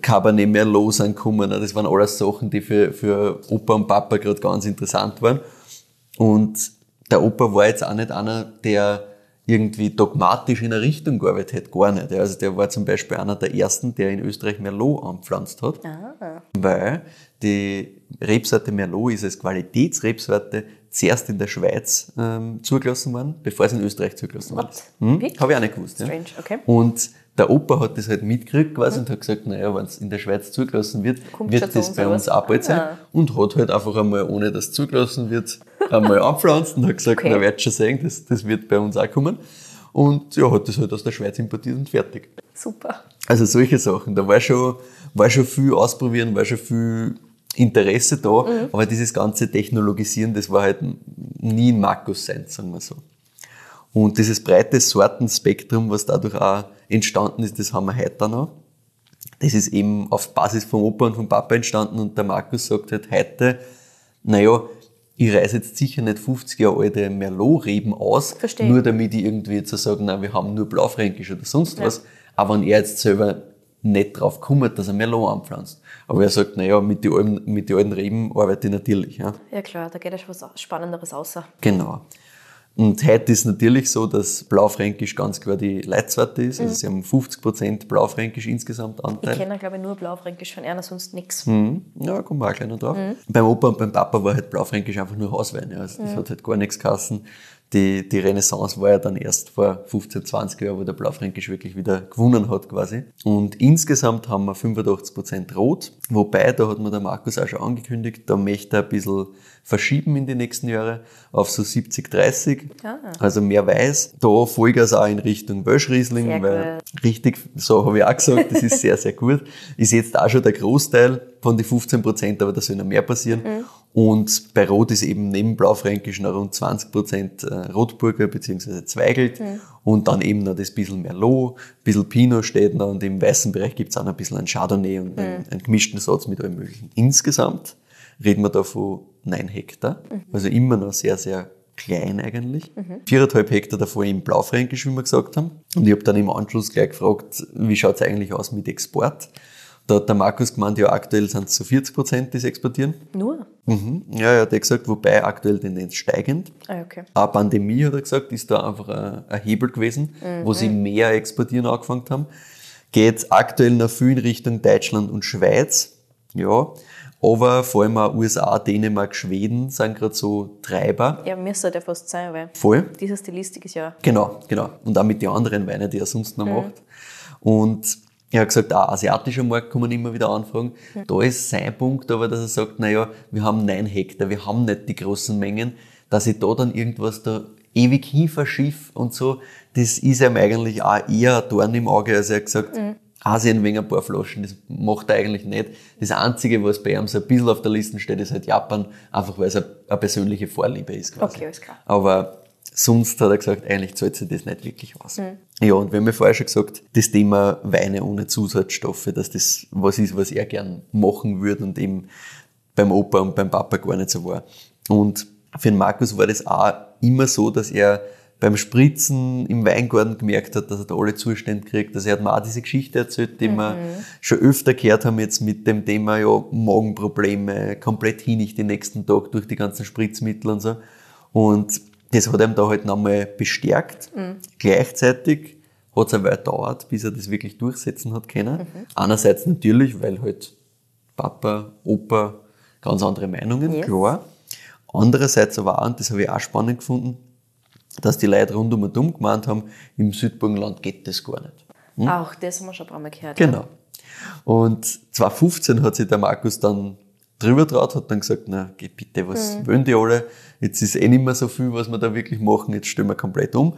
Cabernet Merlot sind gekommen. Das waren alles Sachen, die für, für Opa und Papa gerade ganz interessant waren. Und der Opa war jetzt auch nicht einer, der irgendwie dogmatisch in eine Richtung gearbeitet hätte, gar nicht. Also der war zum Beispiel einer der ersten, der in Österreich Merlot anpflanzt hat, weil die Rebsorte Merlot ist als Qualitätsrebsorte zuerst in der Schweiz ähm, zugelassen worden, bevor es in Österreich zugelassen worden ist. Hm? Habe ich auch nicht gewusst. Ja. Strange, okay. Und der Opa hat das halt mitgekriegt quasi und hat gesagt, naja, wenn es in der Schweiz zugelassen wird, Kommt wird das bei uns auch bald sein. Ah. Und hat halt einfach einmal, ohne dass es zugelassen wird, einmal anpflanzt und hat gesagt, Okay. na, werdet schon sehen, das, das wird bei uns auch kommen. Und ja, hat das halt aus der Schweiz importiert und fertig. Super. Also solche Sachen, da war schon, war schon viel ausprobieren, war schon viel Interesse da, aber dieses ganze Technologisieren, das war halt nie ein Markus sein, sagen wir so. Und dieses breite Sortenspektrum, was dadurch auch entstanden ist, das haben wir heute noch. Das ist eben auf Basis vom Opa und vom Papa entstanden und der Markus sagt halt heute, naja, ich reiße jetzt sicher nicht 50 Jahre alte Merlot-Reben aus, Verstehe. nur damit ich irgendwie jetzt so sage, nein, wir haben nur Blaufränkisch oder sonst was. Aber wenn er jetzt selber nicht drauf kommt, dass er Merlot anpflanzt. Aber er sagt, naja, mit den alten, mit den alten Reben arbeite ich natürlich. Ja. Ja klar, da geht ja schon was Spannenderes außer. Genau. Und heute ist natürlich so, dass Blaufränkisch ganz klar die Leitsorte ist. Also sie haben 50% Blaufränkisch insgesamt Ich Anteil. kenne glaube ich nur Blaufränkisch von einer, sonst nix. Mhm. Ja, kommen wir auch gleich noch drauf. Beim Opa und beim Papa war halt Blaufränkisch einfach nur Hauswein. Also das hat halt gar nichts geheißen. Die, die Renaissance war ja dann erst vor 15, 20 Jahren, wo der Blaufränkisch wirklich wieder gewonnen hat quasi. Und insgesamt haben wir 85% Rot. Wobei, da hat mir der Markus auch schon angekündigt, da möchte er ein bisschen verschieben in die nächsten Jahre auf so 70, 30. Ah. Also mehr Weiß. Da Vollgas auch in Richtung Böschriesling, Sehr weil richtig, so habe ich auch gesagt, das ist sehr, sehr gut. Ist jetzt auch schon der Großteil von den 15 Prozent, aber da soll noch mehr passieren. Und bei Rot ist eben neben Blaufränkischen rund 20% äh, Rotburger bzw. Zweigelt und dann eben noch das bisschen Merlot, ein bisschen Pinot steht noch und im weißen Bereich gibt's auch noch ein bisschen ein Chardonnay und einen, einen gemischten Satz mit allem möglichen. Insgesamt reden wir da von 9 Hektar, also immer noch sehr, sehr klein eigentlich. Viereinhalb Hektar davor im Blaufränkisch, wie wir gesagt haben. Und ich habe dann im Anschluss gleich gefragt, wie schaut's eigentlich aus mit Export? Da hat der Markus gemeint, ja, aktuell sind es so 40 Prozent, die sie exportieren. Nur? Mhm. Ja, ja, der hat gesagt, wobei aktuell Tendenz steigend. Ah, okay. Eine Pandemie, hat er gesagt, ist da einfach ein, ein Hebel gewesen, wo sie mehr exportieren angefangen haben. Geht aktuell noch viel in Richtung Deutschland und Schweiz. Ja. Aber vor allem auch USA, Dänemark, Schweden sind gerade so Treiber. Ja, müsste ja fast sein, weil Voll. diese Stilistik ist ja. Genau, genau. Und auch mit den anderen Weinen, die er sonst noch macht. Und er hat gesagt, auch asiatischer Markt kann man immer wieder anfragen. Da ist sein Punkt aber, dass er sagt, naja, wir haben neun Hektar, wir haben nicht die großen Mengen, dass ich da dann irgendwas da ewig hin verschiff und so, das ist ihm eigentlich auch eher ein Dorn im Auge. Also er hat gesagt, Asien wegen ein paar Flaschen, das macht er eigentlich nicht. Das Einzige, was bei ihm so ein bisschen auf der Liste steht, ist halt Japan, einfach weil es eine, eine persönliche Vorliebe ist quasi. Okay, alles klar. Aber sonst hat er gesagt, eigentlich zahlt sich das nicht wirklich aus. Ja, und wir haben ja vorher schon gesagt, das Thema Weine ohne Zusatzstoffe, dass das was ist, was er gern machen würde und eben beim Opa und beim Papa gar nicht so war. Und für den Markus war das auch immer so, dass er beim Spritzen im Weingarten gemerkt hat, dass er da alle Zustände kriegt. Also er hat mir auch diese Geschichte erzählt, die wir schon öfter gehört haben jetzt mit dem Thema ja, Magenprobleme, komplett hinig den nächsten Tag durch die ganzen Spritzmittel und so. Und das hat ihm da halt nochmal bestärkt. Gleichzeitig hat es eine Weile gedauert, bis er das wirklich durchsetzen hat können. Einerseits natürlich, weil halt Papa, Opa ganz andere Meinungen, Yes. klar. Andererseits aber auch, und das habe ich auch spannend gefunden, dass die Leute rund um und um gemeint haben, im Südburgenland geht das gar nicht. Auch das haben wir schon ein paar Mal gehört. Genau. Und 2015 hat sich der Markus dann drüber traut, hat dann gesagt, na, geh bitte, was wollen die alle? Jetzt ist eh nicht mehr so viel, was wir da wirklich machen, jetzt stellen wir komplett um.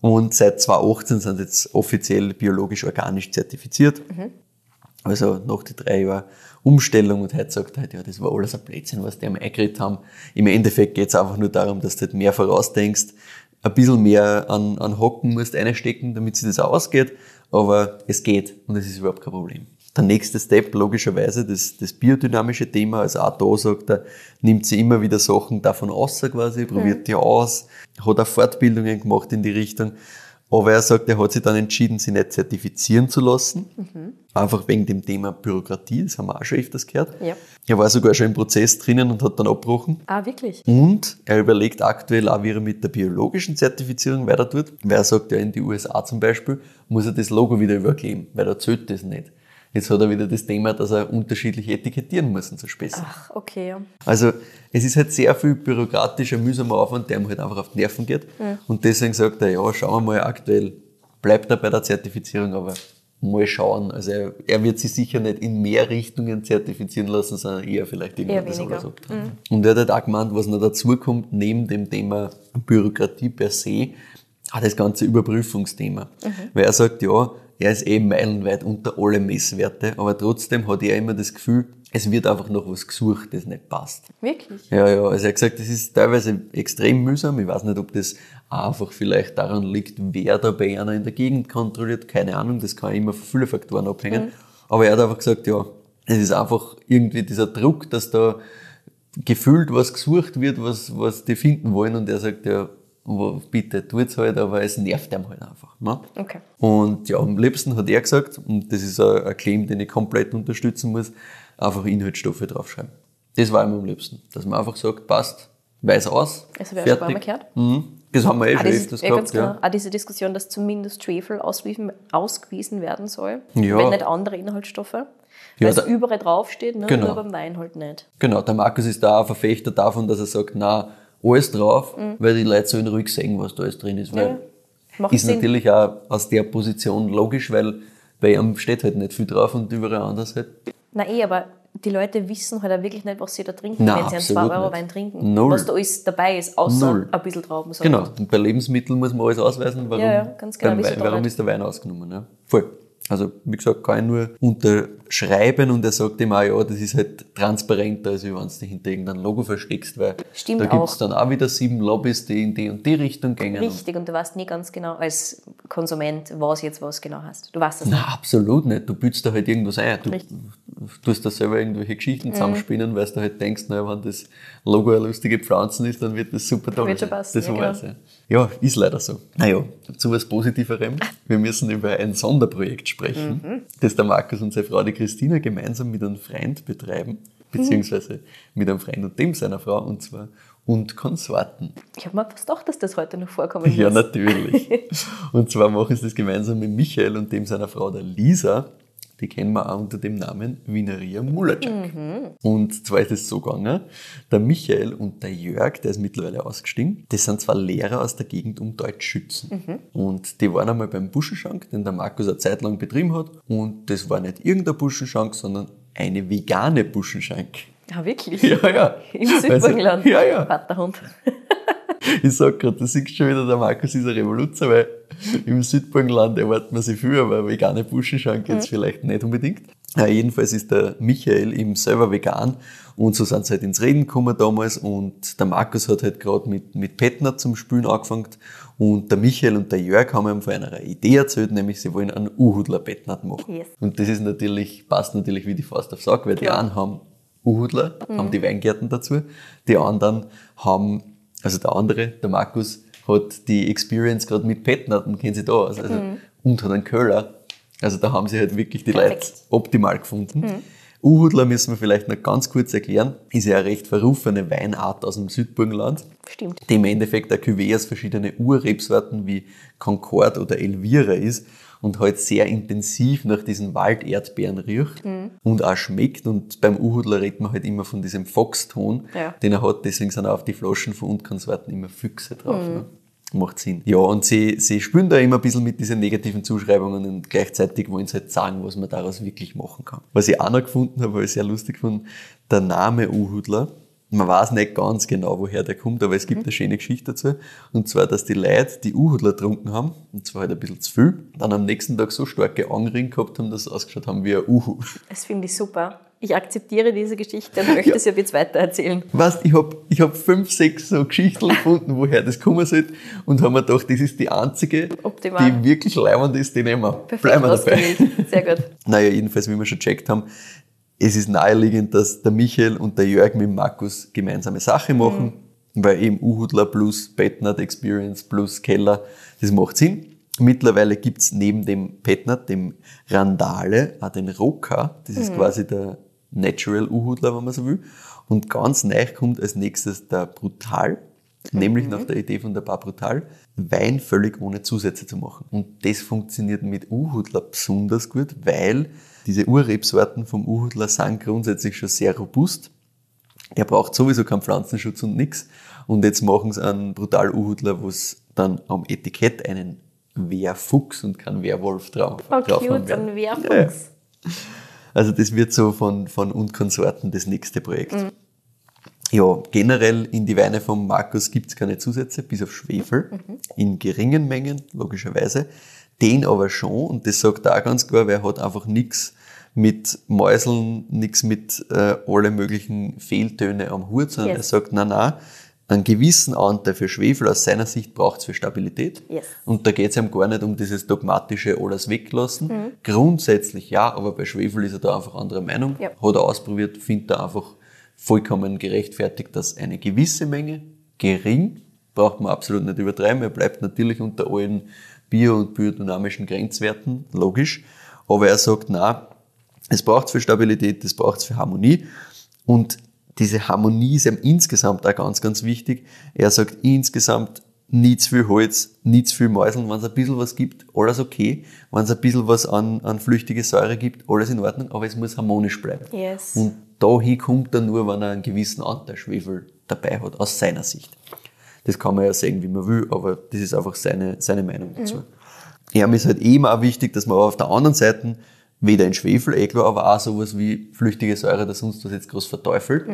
Und seit 2018 sind sie jetzt offiziell biologisch-organisch zertifiziert. Also nach die drei Jahren Umstellung und heute sagt halt, ja, das war alles ein Blödsinn, was die am eingeredet haben. Im Endeffekt geht es einfach nur darum, dass du halt mehr vorausdenkst, ein bisschen mehr an, an Hocken musst einstecken, damit sich das ausgeht, aber es geht und es ist überhaupt kein Problem. Der nächste Step, logischerweise, das, das biodynamische Thema, also auch da sagt er, nimmt sie immer wieder Sachen davon aus quasi, probiert die aus, hat auch Fortbildungen gemacht in die Richtung, aber er sagt, er hat sich dann entschieden, sie nicht zertifizieren zu lassen. Einfach wegen dem Thema Bürokratie, das haben wir auch schon öfters gehört. Ja. Er war sogar schon im Prozess drinnen und hat dann abgebrochen. Ah, wirklich? Und er überlegt aktuell auch, wie er mit der biologischen Zertifizierung weiter tut. Weil er sagt ja, in die USA zum Beispiel muss er das Logo wieder überkleben, weil da zählt das nicht. Jetzt hat er wieder das Thema, dass er unterschiedlich etikettieren muss und so Späße. Ach, okay, ja. Also es ist halt sehr viel bürokratischer, mühsamer Aufwand, der ihm halt einfach auf die Nerven geht. Und deswegen sagt er, ja, schauen wir mal aktuell, bleibt er bei der Zertifizierung, aber mal schauen. Also er, er wird sich sicher nicht in mehr Richtungen zertifizieren lassen, sondern eher vielleicht weniger. alles abtragen. Und er hat halt auch gemeint, was noch dazu kommt, neben dem Thema Bürokratie per se, auch das ganze Überprüfungsthema. Weil er sagt, ja, er ist eben meilenweit unter alle Messwerte, aber trotzdem hat er immer das Gefühl, es wird einfach noch was gesucht, das nicht passt. Wirklich? Ja, ja, also er hat gesagt, das ist teilweise extrem mühsam. Ich weiß nicht, ob das einfach vielleicht daran liegt, wer da bei einer in der Gegend kontrolliert. Keine Ahnung, das kann immer von vielen Faktoren abhängen. Aber er hat einfach gesagt, ja, es ist einfach irgendwie dieser Druck, dass da gefühlt was gesucht wird, was, was die finden wollen. Und er sagt, ja, wo- bitte tut's halt, aber es nervt ihm halt einfach. Ne? Okay. Und ja, am liebsten hat er gesagt, und das ist ein Claim, den ich komplett unterstützen muss, einfach Inhaltsstoffe draufschreiben. Das war ihm am liebsten. Dass man einfach sagt, passt, weiß aus. Das habe ich auch schon Mal gehört. Mhm. Das haben wir eh Ah, schon öfters ganz gehabt, genau. ja. Auch diese Diskussion, dass zumindest Schwefel ausgewiesen, werden soll, Ja. wenn nicht andere Inhaltsstoffe. Ja, Weil es überall draufsteht, ne? Genau. nur beim Wein halt nicht. Genau, der Markus ist da auch ein Verfechter davon, dass er sagt, na, alles drauf, weil die Leute sollen ruhig sehen, was da alles drin ist. Weil Mhm. Ja, ist Sinn. natürlich auch aus der Position logisch, weil bei ihm steht halt nicht viel drauf und überall anders halt. Na eh, aber die Leute wissen halt auch wirklich nicht, was sie da trinken, Nein, wenn sie einen absolut 2 Euro. Wein trinken. Null. Was da alles dabei ist, außer Null. ein bisschen Traubensaft. Genau, und bei Lebensmitteln muss man alles ausweisen, warum, Ja, ja, genau, beim warum ist der Wein ausgenommen. Ja. Voll. Also, wie gesagt, kann ich nur unterschreiben und er sagt ihm auch, ja, das ist halt transparenter, als wenn du dich hinter irgendeinem Logo versteckst, weil Stimmt da gibt's auch. dann auch wieder sieben Lobbys, die in die und die Richtung gehen. Richtig, und du weißt nie ganz genau als Konsument, was jetzt was genau hast. Du weißt das Nein, nicht. absolut nicht. Du bildest da halt irgendwas ein. Du Richtig. tust da selber irgendwelche Geschichten zusammenspinnen, weil du halt denkst, naja, wenn das Logo eine lustige Pflanzen ist, dann wird das super toll Wird schon passen, das ja, weiß genau. ich. Ja, ist leider so. Naja, zu was Positiverem. Wir müssen über ein Sonderprojekt sprechen, Mhm. das der Markus und seine Frau, die Christina, gemeinsam mit einem Freund betreiben, beziehungsweise mit einem Freund und dem seiner Frau, und zwar und Konsorten. Ich habe mir fast gedacht, dass das heute noch vorkommen Ja, muss. natürlich. Und zwar machen sie das gemeinsam mit Michael und dem seiner Frau, der Lisa. Die kennen wir auch unter dem Namen Vineria Mulacek. Und zwar ist es so gegangen, der Michael und der Jörg, der ist mittlerweile ausgestiegen, das sind zwei Lehrer aus der Gegend um Deutschschützen. Und die waren einmal beim Buschenschank, den der Markus eine Zeit lang betrieben hat. Und das war nicht irgendein Buschenschank, sondern eine vegane Buschenschank. Ja, wirklich? Ja, ja. Im Südburgenland? Also, ja, ja. Vaterhund. Ich sag grad, du siehst schon wieder, der Markus ist ein Revoluzer, weil im Südburgenland erwartet man sich viel, aber vegane Buschenschank jetzt vielleicht nicht unbedingt. Ja, jedenfalls ist der Michael eben selber vegan und so sind sie halt ins Reden gekommen damals und der Markus hat halt gerade mit, mit Petnat zum Spülen angefangen und der Michael und der Jörg haben ihm von einer Idee erzählt, nämlich sie wollen einen Uhudler Petnat machen. Yes. Und das ist natürlich, passt natürlich wie die Faust auf Sack, weil die einen haben Uhudler, haben die Weingärten dazu, die anderen haben also der andere, der Markus, hat die Experience gerade mit Petnaten, kennen Sie da aus, also, und hat einen Köhler. Also da haben sie halt wirklich die Perfekt. Leute optimal gefunden. Uhudler müssen wir vielleicht noch ganz kurz erklären, ist ja eine recht verrufene Weinart aus dem Südburgenland, Stimmt. die im Endeffekt ein Cuvée aus verschiedenen Urrebsorten wie Concord oder Elvira ist und halt sehr intensiv nach diesen Walderdbeeren riecht und auch schmeckt. Und beim Uhudler redet man halt immer von diesem Foxton, Ja. den er hat. Deswegen sind auch auf die Flaschen von Unkonsorten immer Füchse drauf. Ne? Macht Sinn. Ja, und sie, sie spielen da immer ein bisschen mit diesen negativen Zuschreibungen und gleichzeitig wollen sie halt sagen, was man daraus wirklich machen kann. Was ich auch noch gefunden habe, weil ich sehr lustig gefunden, der Name Uhudler, man weiß nicht ganz genau, woher der kommt, aber es gibt eine schöne Geschichte dazu. Und zwar, dass die Leute, die Uhudler getrunken haben, und zwar halt ein bisschen zu viel, dann am nächsten Tag so starke Augenringe gehabt haben, dass sie ausgeschaut haben wie ein Uhu. Das finde ich super. Ich akzeptiere diese Geschichte und möchte sie ab jetzt weitererzählen. Weißt, ich hab ich hab fünf, sechs so Geschichten gefunden, woher das kommen sollte und haben mir gedacht, das ist die einzige, Optimal. die wirklich leibend ist, die nehmen wir. Perfekt Bleiben wir dabei. Sehr gut. Naja, jedenfalls, wie wir schon checkt haben, es ist naheliegend, dass der Michael und der Jörg mit Markus gemeinsame Sache machen, weil eben Uhudler plus Petnat Experience plus Keller, das macht Sinn. Mittlerweile gibt's neben dem Petnat, dem Randale, auch den Roka, das ist quasi der Natural Uhudler, wenn man so will. Und ganz neu kommt als nächstes der Brutal, nämlich nach der Idee von der Bar Brutal, Wein völlig ohne Zusätze zu machen. Und das funktioniert mit Uhudler besonders gut, weil diese Urrebsorten vom Uhudler sind grundsätzlich schon sehr robust. Er braucht sowieso keinen Pflanzenschutz und nix. Und jetzt machen sie einen brutal Uhudler, wo es dann am Etikett einen Wehrfuchs und keinen Werwolf drauf, Oh, drauf cute, ein Wehrfuchs. Also das wird so von, von und Konsorten das nächste Projekt. Ja, generell in die Weine von Markus gibt's keine Zusätze, bis auf Schwefel, in geringen Mengen, logischerweise. Den aber schon, und das sagt er auch ganz klar, weil er hat einfach nichts mit Mäuseln, nichts mit äh, alle möglichen Fehltöne am Hut, sondern Yes. er sagt, na na, einen gewissen Anteil für Schwefel aus seiner Sicht braucht's für Stabilität. Yes. Und da geht's ihm gar nicht um dieses dogmatische alles weglassen. Grundsätzlich ja, aber bei Schwefel ist er da einfach anderer Meinung. Ja. Hat er ausprobiert, findet er einfach vollkommen gerechtfertigt, dass eine gewisse Menge, gering, braucht man absolut nicht übertreiben. Er bleibt natürlich unter allen bio- und biodynamischen Grenzwerten, logisch. Aber er sagt, na, es braucht für Stabilität, es braucht für Harmonie. Und diese Harmonie ist ihm insgesamt auch ganz, ganz wichtig. Er sagt insgesamt nie zu viel Holz, nie zu viel Mäuseln. Wenn es ein bisschen was gibt, alles okay. Wenn es ein bisschen was an, an flüchtige Säure gibt, alles in Ordnung, aber es muss harmonisch bleiben. Yes. Und dahin kommt er nur, wenn er einen gewissen Anteil Schwefel dabei hat, aus seiner Sicht. Das kann man ja sehen, wie man will, aber das ist einfach seine, seine Meinung dazu. Ja, mir ist halt eben auch wichtig, dass man auf der anderen Seite weder in Schwefel, eh klar, aber auch sowas wie flüchtige Säure oder sonst was jetzt groß verteufelt,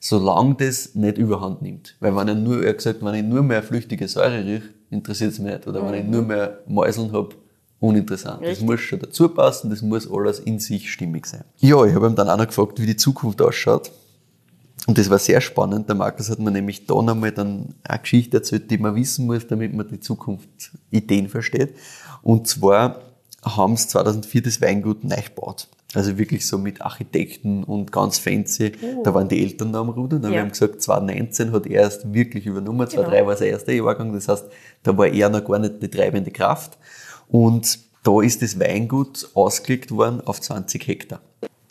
solange das nicht überhand nimmt. Weil wenn ich nur, er hat gesagt, wenn ich nur mehr flüchtige Säure rieche, interessiert es mich nicht. Oder wenn ich nur mehr Mäuseln habe, uninteressant. Das Richtig. muss schon dazu passen, das muss alles in sich stimmig sein. Ja, ich habe ihm dann auch noch gefragt, wie die Zukunft ausschaut. Und das war sehr spannend. Der Markus hat mir nämlich da nochmal dann eine Geschichte erzählt, die man wissen muss, damit man die Zukunft Ideen versteht. Und zwar haben sie 2004 das Weingut neu gebaut. Also wirklich so mit Architekten und ganz fancy. Da waren die Eltern da am Ruder. Ja. haben wir gesagt, 2019 hat er erst wirklich übernommen. 2003 Genau. war sein erster Jahrgang. Das heißt, da war er noch gar nicht die treibende Kraft. Und da ist das Weingut ausgelegt worden auf 20 Hektar.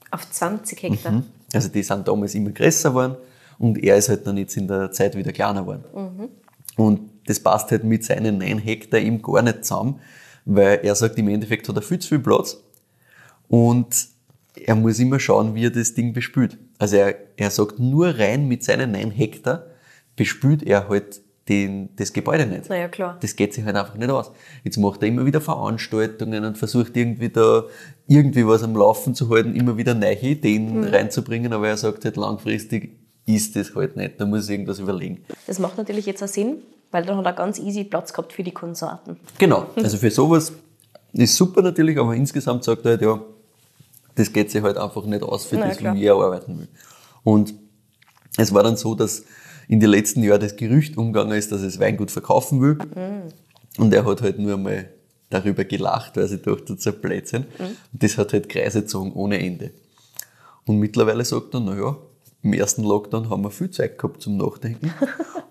Auf 20 Hektar. Also die sind damals immer größer geworden und er ist halt dann jetzt in der Zeit wieder kleiner geworden. Und das passt halt mit seinen 9 Hektar ihm gar nicht zusammen, weil er sagt, im Endeffekt hat er viel zu viel Platz und er muss immer schauen, wie er das Ding bespült. Also er, er sagt, nur rein mit seinen 9 Hektar bespült er halt den, das Gebäude nicht. Naja, klar. Das geht sich halt einfach nicht aus. Jetzt macht er immer wieder Veranstaltungen und versucht irgendwie da irgendwie was am Laufen zu halten, immer wieder neue Ideen reinzubringen, aber er sagt halt langfristig ist das halt nicht. Da muss ich irgendwas überlegen. Das macht natürlich jetzt auch Sinn, weil dann hat er ganz easy Platz gehabt für die Konsorten. Genau, also für sowas ist super natürlich, aber insgesamt sagt er halt, ja, das geht sich halt einfach nicht aus für Na, das, klar. wie er arbeiten will. Und es war dann so, dass in den letzten Jahren das Gerücht umgegangen ist, dass es Weingut verkaufen will. Und er hat halt nur mal darüber gelacht, weil sie ist ein Blödsinn. Und das hat halt Kreise gezogen ohne Ende. Und mittlerweile sagt er, naja, im ersten Lockdown haben wir viel Zeit gehabt zum Nachdenken.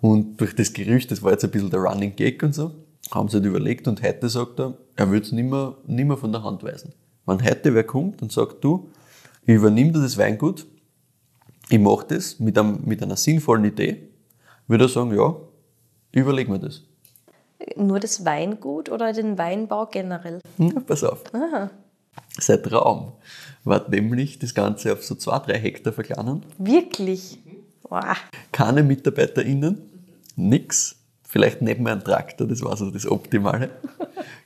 und durch das Gerücht, das war jetzt ein bisschen der Running Gag und so, haben sie halt überlegt und heute sagt er, er will es nicht mehr von der Hand weisen. Wenn heute wer kommt und sagt, du, ich übernehme dir das Weingut, ich mache das mit, einem, mit einer sinnvollen Idee, würde er sagen, ja, ich überlege mir das. Nur das Weingut oder den Weinbau generell? Ja, pass auf. Sein Traum war nämlich, das Ganze auf so zwei, drei Hektar verkleinern. Wirklich? Wow. Keine MitarbeiterInnen, nix. Vielleicht nicht mehr ein Traktor, das war so das Optimale.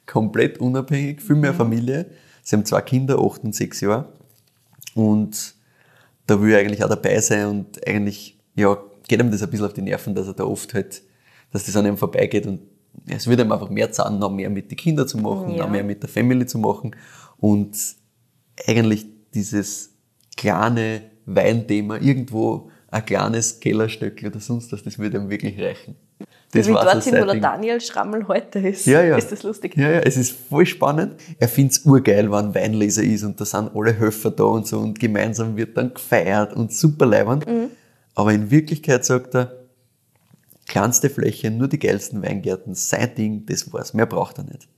Komplett unabhängig, viel mehr Familie. Sie haben zwei Kinder, acht und sechs Jahre. Und da will er eigentlich auch dabei sein und eigentlich, ja, geht ihm das ein bisschen auf die Nerven, dass er da oft halt, dass das an ihm vorbeigeht und es wird ihm einfach mehr zahlen, noch mehr mit den Kindern zu machen, Ja. noch mehr mit der Family zu machen und eigentlich dieses kleine Weinthema, irgendwo ein kleines Kellerstöckl oder sonst was, das würde ihm wirklich reichen. Das Wie dorthin, wo der. Daniel Schrammel heute ist. Ja, ja. Ist das lustig? Ja, ja, es ist voll spannend. Er find's urgeil, wenn Weinleser ist und da sind alle Höfer da und so und gemeinsam wird dann gefeiert und super leibend. Mhm. Aber in Wirklichkeit sagt er, kleinste Fläche, nur die geilsten Weingärten, sein Ding, das war's. Mehr braucht er nicht.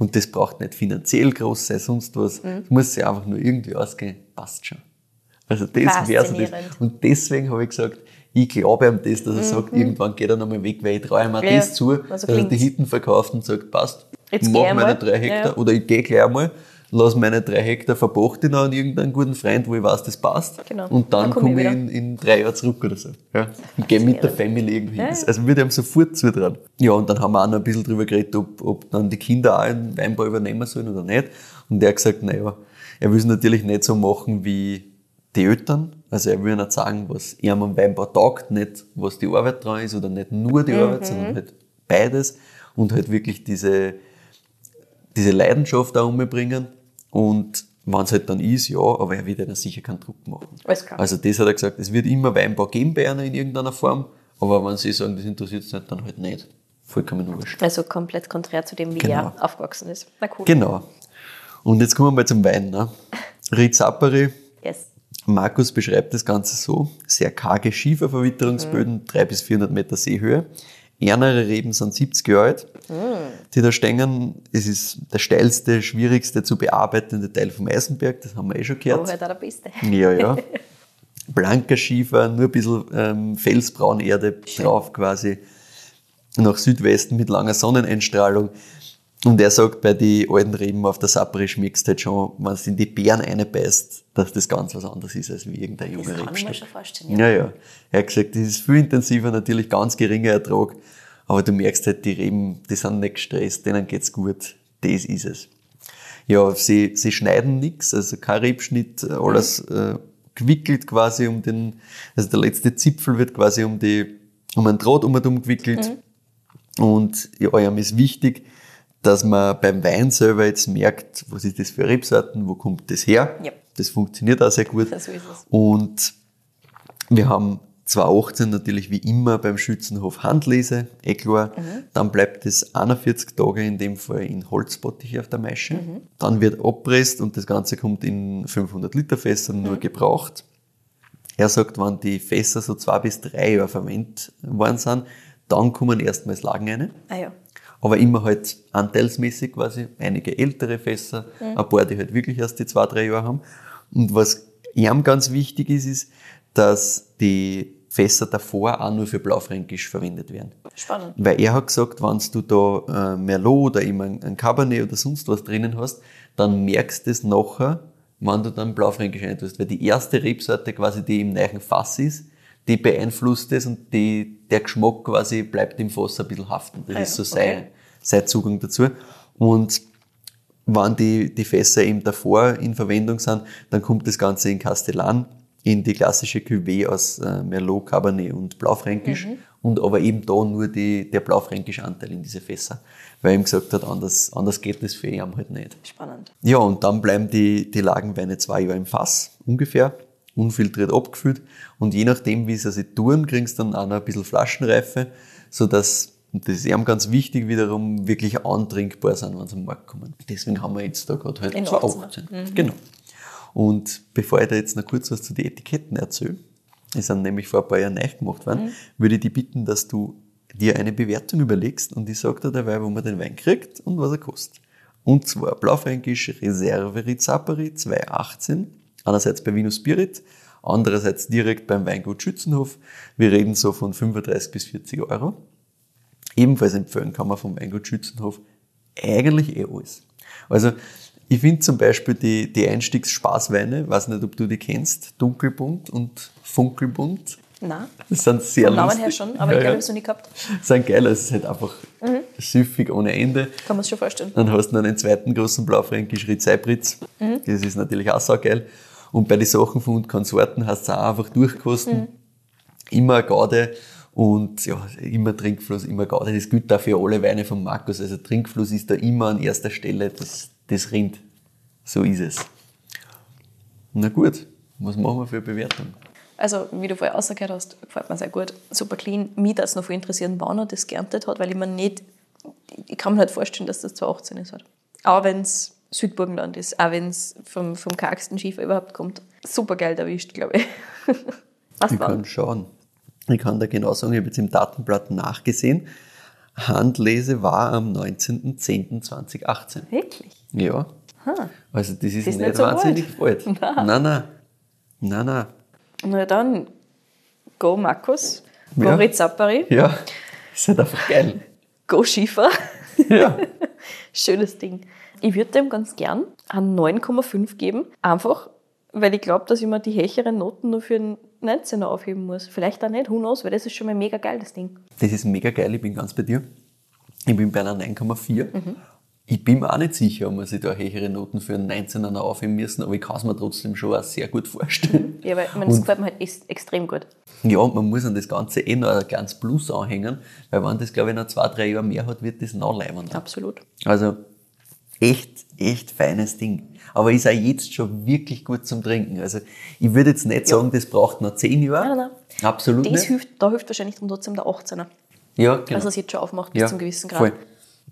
Und das braucht nicht finanziell groß sein, sonst was. Mhm. Es muss sich einfach nur irgendwie ausgehen, passt schon. Also das wäre so das. Und deswegen habe ich gesagt, ich glaube ihm das, dass er sagt, irgendwann geht er nochmal weg, weil ich traue ihm auch Mhm. Ja, das zu, also dass er die. Hitten verkauft und sagt, passt, Jetzt mach meine drei Hektar ja. oder ich gehe gleich einmal, lass meine drei Hektar verpachte noch an irgendeinen guten Freund, wo ich weiß, das passt. Genau. Und dann, Dann komm ich komme ich in, in drei Jahren zurück oder so. Ja. Und gehe mit der Family irgendwo hin. Ja. Also würde ihm sofort zutrauen. Ja, und dann haben wir auch noch ein bisschen drüber geredet, ob, ob dann die Kinder auch einen Weinbau übernehmen sollen oder nicht. Und er hat gesagt, naja, er will es natürlich nicht so machen wie die Eltern. Also er will nicht sagen, was ihm am Weinbau taugt, nicht was die Arbeit dran ist oder nicht nur die Arbeit, sondern halt beides. Und halt wirklich diese, diese Leidenschaft da umbringen. Und wenn es halt dann ist, ja, aber er wird ihnen sicher keinen Druck machen. Alles klar. Also das hat er gesagt, es wird immer Weinbau geben bei einer in irgendeiner Form, aber wenn sie sagen, das interessiert es nicht, dann halt nicht. Vollkommen wurscht. Also komplett konträr zu dem, wie Genau. er aufgewachsen ist. Na cool. Genau. Und jetzt kommen wir mal zum Wein. Ne? Rizapari, Yes. Markus beschreibt das Ganze so, sehr karge Schieferverwitterungsböden, 300 bis 400 Meter Seehöhe. Ernere Reben sind 70 Jahre alt, die da stehen. Es ist der steilste, schwierigste zu bearbeitende Teil vom Eisenberg, das haben wir eh schon Oh, gehört. halt auch der Beste. Ja, ja. Blanker Schiefer, nur ein bisschen ähm, felsbraune Erde drauf quasi. Nach Südwesten mit langer Sonneneinstrahlung. Und er sagt, bei den alten Reben auf der Sapri schmeckst halt schon, wenn es in die Beeren einbeißt, dass das ganz was anderes ist als wie irgendein Das junger kann ich mir Rebstock. schon vorstellen. Ja, ja. Er hat gesagt, das ist viel intensiver, natürlich ganz geringer Ertrag. Aber du merkst halt, die Reben, die sind nicht gestresst, denen geht's gut. Das ist es. Ja, sie, sie schneiden nichts, also kein Rebschnitt, alles äh, gewickelt quasi um den, also der letzte Zipfel wird quasi um die, um einen Draht um und um gewickelt. Und ja, ihm ist wichtig, dass man beim Wein selber jetzt merkt, was ist das für Rebsorten, wo kommt das her. Ja. Das funktioniert auch sehr gut. So ist es. Und wir haben 2018 natürlich wie immer beim Schützenhof Handlese, eh klar. Dann bleibt es 41 Tage in dem Fall in Holzbottiche auf der Maische. Dann wird abpresst und das Ganze kommt in 500 Liter Fässern nur gebraucht. Er sagt, wenn die Fässer so zwei bis drei Jahre verwendet worden sind, dann kommen erstmals Lagen rein. Ah ja. Aber immer halt anteilsmäßig quasi. Einige ältere Fässer, ein paar, die halt wirklich erst die zwei, drei Jahre haben. Und was ihm ganz wichtig ist, ist, dass die Fässer davor auch nur für Blaufränkisch verwendet werden. Spannend. Weil er hat gesagt, wenn du da äh, Merlot oder eben ein, Cabernet oder sonst was drinnen hast, dann merkst du es nachher, wenn du dann Blaufränkisch reintust. Weil die erste Rebsorte quasi, die im neuen Fass ist, die beeinflusst es und die, der Geschmack quasi bleibt im Fass ein bisschen haften. Das Ah ist so okay. sein, sein Zugang dazu. Und wenn die, die Fässer eben davor in Verwendung sind, dann kommt das Ganze in Castellan, in die klassische Cuvée aus äh, Merlot, Cabernet und Blaufränkisch und aber eben da nur die, der blaufränkische Anteil in diese Fässer. Weil er ihm gesagt hat, anders, anders geht das für ihn halt nicht. Spannend. Ja, und dann bleiben die, die Lagenweine zwei Jahre im Fass, ungefähr, unfiltriert abgefüllt. Und je nachdem, wie sie sich tun, kriegst du dann auch noch ein bisschen Flaschenreife, sodass, und das ist eben ganz wichtig wiederum, wirklich antrinkbar sind, wenn sie am Markt kommen. Deswegen haben wir jetzt da gerade halt Den 2018. Genau. Und bevor ich da jetzt noch kurz was zu den Etiketten erzähle, die sind nämlich vor ein paar Jahren neu gemacht worden, würde ich dich bitten, dass du dir eine Bewertung überlegst und ich sage dir dabei, wo man den Wein kriegt und was er kostet. Und zwar Blaufränkisch Reserve Rizapari 218, einerseits bei Vino Spirit, andererseits direkt beim Weingut Schützenhof. Wir reden so von 35 bis 40 Euro. Ebenfalls empfehlen kann man vom Weingut Schützenhof eigentlich eh alles. Also, ich finde zum Beispiel die, die Einstiegsspaßweine, weiß nicht, ob du die kennst, Dunkelbunt und Funkelbunt. Nein. Das sind sehr Vom Namen her schon, aber Ja, ich glaube, ich habe es noch nie gehabt. sind geil, es ist halt einfach süffig ohne Ende. Kann man sich schon vorstellen. Dann hast du noch einen zweiten großen Blaufränkisch Rizeibritz. Das ist natürlich auch saugeil. Und bei den Sachen von Konsorten hast du auch einfach durchkosten. Immer eine Gaude und ja, immer Trinkfluss, immer Gaude. Das gilt auch für alle Weine von Markus. Also Trinkfluss ist da immer an erster Stelle das, das Rind. So ist es. Na gut, was machen wir für eine Bewertung? Also, wie du vorher ausgehört hast, gefällt mir sehr gut. Super clean. Mich würde es noch viel interessieren, wann er das geerntet hat, weil ich mir nicht, ich kann mir halt vorstellen, dass das 2018 ist. Halt. Auch wenn es Südburgenland ist, auch wenn es vom, vom kargsten Schiefer überhaupt kommt. Super geil erwischt, glaube ich. Was Ich war? kann schauen. Ich kann da genau sagen, ich habe jetzt im Datenblatt nachgesehen. Handlese war am 19.10.2018. Wirklich? Ja. Also das ist, ist nicht, nicht so wahnsinnig alt. Nein, nein. Nein, nein. Na dann, go Markus, go Ja. Rizapari, Ja, ist halt einfach geil. go Schiefer. Ja. Schönes Ding. Ich würde dem ganz gern einen 9,5 geben. Einfach, weil ich glaube, dass ich mir die hecheren Noten nur für einen 19er aufheben muss. Vielleicht auch nicht, who knows, weil das ist schon mal mega geil, das Ding. Das ist mega geil, ich bin ganz bei dir. Ich bin bei einer 9,4. Mhm. Ich bin mir auch nicht sicher, ob man sich da höhere Noten für einen 19er noch aufheben müssen, aber ich kann es mir trotzdem schon auch sehr gut vorstellen. Ja, weil meine, das gefällt mir halt ex- extrem gut. Ja, und man muss an das Ganze eh noch ein kleines Plus anhängen, weil wenn das, glaube ich, noch zwei, drei Jahre mehr hat, wird das noch leibender. Absolut. Also echt, echt feines Ding. Aber ist auch jetzt schon wirklich gut zum Trinken. Also ich würde jetzt nicht sagen, das braucht noch zehn Jahre. Nein, nein, Absolut Das nicht. hilft, da hilft wahrscheinlich dann trotzdem der 18er. Ja, genau. Also es jetzt schon aufmacht bis ja, zum gewissen Grad. Voll.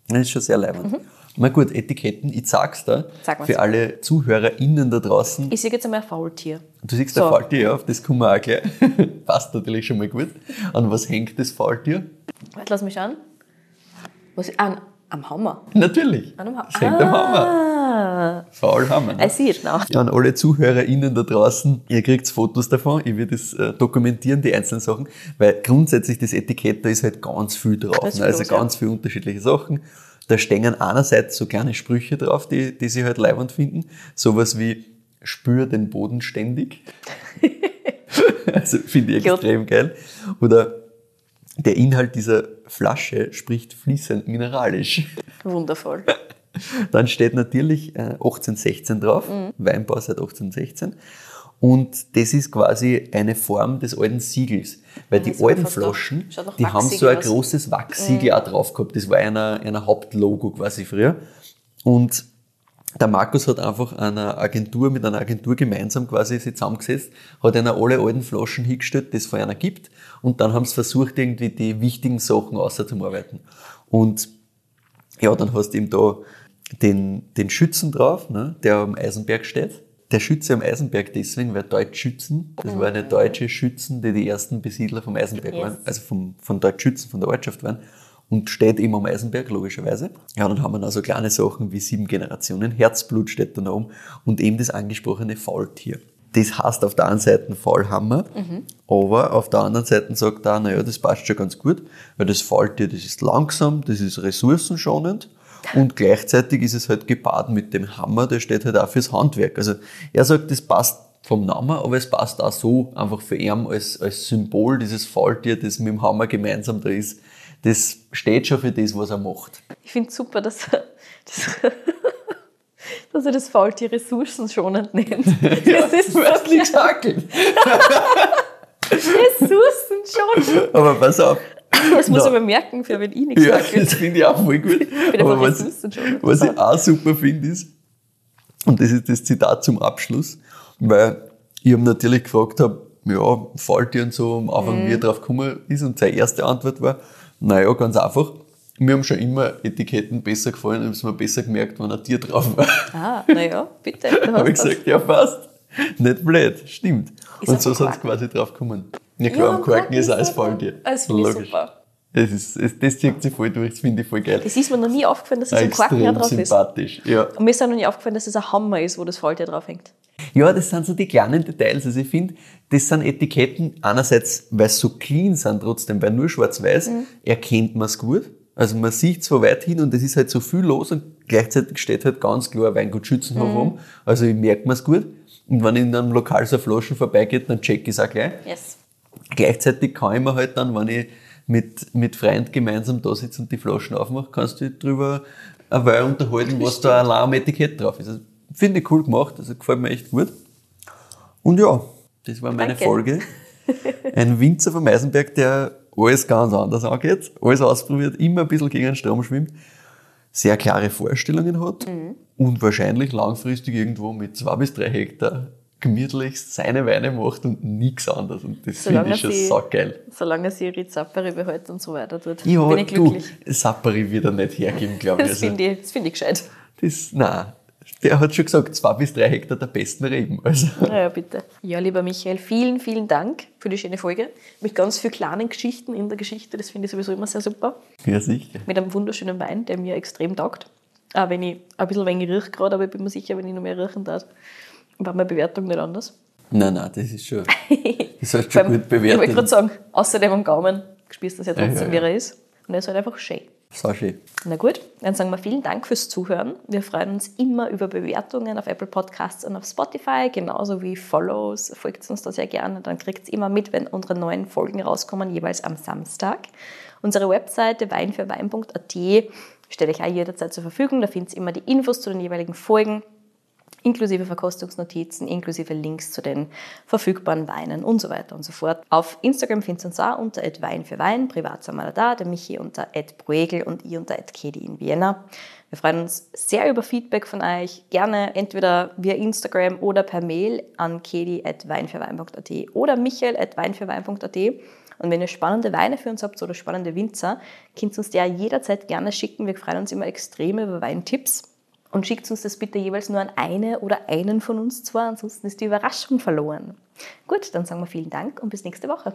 Das ist schon sehr leibend. Na gut, Etiketten, ich sag's da, Sag für alle ZuhörerInnen da draußen. Ich sehe jetzt einmal ein Faultier. Du siehst So. der Faultier, ja, auf das kommen wir auch gleich. Passt natürlich schon mal gut. An was hängt das Faultier? Warte, lass mich schauen. Was, ah, am Hammer. Natürlich. An einem Ha- Das hängt am Hammer. Ah, Faulhammer. Ne? I see it now. Ja, an alle ZuhörerInnen da draußen, ihr kriegt Fotos davon, ich werde es äh, dokumentieren, die einzelnen Sachen, weil grundsätzlich das Etikett, da ist halt ganz viel drauf. Das ne? Also los, ja. ganz viele unterschiedliche Sachen. Da stehen einerseits so kleine Sprüche drauf, die, die sie halt leibend finden. Sowas wie, spür den Boden ständig. also finde ich extrem geil. Oder der Inhalt dieser Flasche spricht fließend mineralisch. Wundervoll. Dann steht natürlich äh, 1816 drauf, Weinbau seit 1816. Und das ist quasi eine Form des alten Siegels. Weil die alten Flaschen, die haben so ein großes Wachsiegel auch drauf gehabt. Das war einer, einer Hauptlogo quasi früher. Und der Markus hat einfach einer Agentur, mit einer Agentur gemeinsam quasi sich zusammengesetzt, hat einer alle alten Flaschen hingestellt, die es von einer gibt, und dann haben sie versucht, irgendwie die wichtigen Sachen auszuarbeiten. Und ja, dann hast du eben da den, den Schützen drauf, ne, der am Eisenberg steht. Der Schütze am Eisenberg deswegen, weil Deutschschützen, das waren ja deutsche Schützen, die die ersten Besiedler vom Eisenberg Yes. waren, also vom, von Deutschschützen, von der Ortschaft waren. Und steht eben am Eisenberg, logischerweise. Ja, dann haben wir noch so kleine Sachen wie sieben Generationen, Herzblut steht da noch oben und eben das angesprochene Faultier. Das heißt auf der einen Seite Faulhammer, aber auf der anderen Seite sagt er, naja, das passt schon ganz gut, weil das Faultier, das ist langsam, das ist ressourcenschonend und gleichzeitig ist es halt gepaart mit dem Hammer, der steht halt auch fürs Handwerk. Also er sagt, das passt vom Namen, aber es passt auch so einfach für ihn als, als Symbol dieses Faultier, das mit dem Hammer gemeinsam da ist. Das steht schon für das, was er macht. Ich finde es super, dass er, das, dass er das Faultier ressourcenschonend nennt. Das ist so Was nichts hakeln. ressourcenschonend. Aber pass auf. Das muss er mir merken, für wenn ich nichts Ja, sage. das finde ich auch voll gut. Aber was, was ich auch super finde ist, und das ist das Zitat zum Abschluss, weil ich ihm natürlich gefragt habe, ja, fällt dir und so am Anfang, Mhm. wie er drauf gekommen ist, und seine erste Antwort war, naja, ganz einfach, mir haben schon immer Etiketten besser gefallen, und es mir besser gemerkt, wenn ein Tier drauf war. Ah, naja, bitte. Habe ich gesagt, ja, passt. Nicht blöd, stimmt. Ist und so sind sie quasi drauf gekommen. Ja Ja, klar, am am Korken Korken ist er da. Faultier. Das finde ich super. Das, ist, das, das zieht sich voll durch, das finde ich voll geil. Das ist mir noch nie aufgefallen, dass das ein Quaken drauf ist. sympathisch. Ja. Und mir ist auch noch nie aufgefallen, dass es ein Hammer ist, wo das Faultier drauf hängt. Ja, das sind so die kleinen Details. Also ich finde, das sind Etiketten, einerseits, weil sie so clean sind trotzdem, weil nur schwarz-weiß Mhm. erkennt man es gut. Also man sieht zwar weit hin und es ist halt so viel los und gleichzeitig steht halt ganz klar Weingut Schützenhof Mhm. um. Also ich merke mir es gut. Und wenn in einem Lokal so Flaschen vorbeigeht, dann check ich es auch gleich. Yes. Gleichzeitig kann ich mir halt dann, wenn ich mit, mit Freunden gemeinsam da sitze und die Flaschen aufmache, kannst du dich drüber eine Weile unterhalten, was da allein am Etikett drauf ist. Also, Finde ich cool gemacht, also gefällt mir echt gut. Und ja, das war meine Danke. Folge. Ein Winzer vom Eisenberg, der alles ganz anders angeht, alles ausprobiert, immer ein bisschen gegen den Strom schwimmt, sehr klare Vorstellungen hat Mhm. und wahrscheinlich langfristig irgendwo mit zwei bis drei Hektar gemütlich seine Weine macht und nichts anderes. Und das finde ich schon saugeil. Solange sie ihre Zappere behält und so weiter tut, Ja, bin ich du, glücklich. Sappari wird er nicht hergeben, glaube ich. Das Also, finde ich, das find ich gescheit. das, nein, der hat schon gesagt, zwei bis drei Hektar der besten Reben. Also, Ja, ja, bitte. Ja, lieber Michael, vielen, vielen Dank für die schöne Folge. Mit ganz vielen kleinen Geschichten in der Geschichte. Das finde ich sowieso immer sehr super. ja, sicher. Mit einem wunderschönen Wein, der mir extrem taugt. Auch wenn ich ein bisschen wenig rieche gerade, aber ich bin mir sicher, wenn ich noch mehr riechen darf, war meine Bewertung nicht anders. Nein, nein, das ist schon, das hast schon gut Ich wollte gerade bewertet. sagen, außerdem am Gaumen spürst du das ja Ja, trotzdem, ja, wie ja. er ist. Und er ist halt einfach schön. So schön. Na gut, dann sagen wir vielen Dank fürs Zuhören. Wir freuen uns immer über Bewertungen auf Apple Podcasts und auf Spotify, genauso wie Follows. Folgt uns da sehr gerne, dann kriegt ihr immer mit, wenn unsere neuen Folgen rauskommen, jeweils am Samstag. Unsere Webseite weinfürwein.at stelle ich auch jederzeit zur Verfügung. Da findet ihr immer die Infos zu den jeweiligen Folgen, inklusive Verkostungsnotizen, inklusive Links zu den verfügbaren Weinen und so weiter und so fort. Auf Instagram findet ihr uns auch unter Wein für Wein, privat sind wir da, der Michi unter Bruegel und ich unter Kedi in Vienna. Wir freuen uns sehr über Feedback von euch, gerne entweder via Instagram oder per Mail an kedi.weinfürwein.at oder michael.weinfürwein.at. Und wenn ihr spannende Weine für uns habt oder spannende Winzer, könnt ihr uns der jederzeit gerne schicken. Wir freuen uns immer extrem über Weintipps. Und schickt uns das bitte jeweils nur an eine oder einen von uns zwei, ansonsten ist die Überraschung verloren. Gut, dann sagen wir vielen Dank und bis nächste Woche.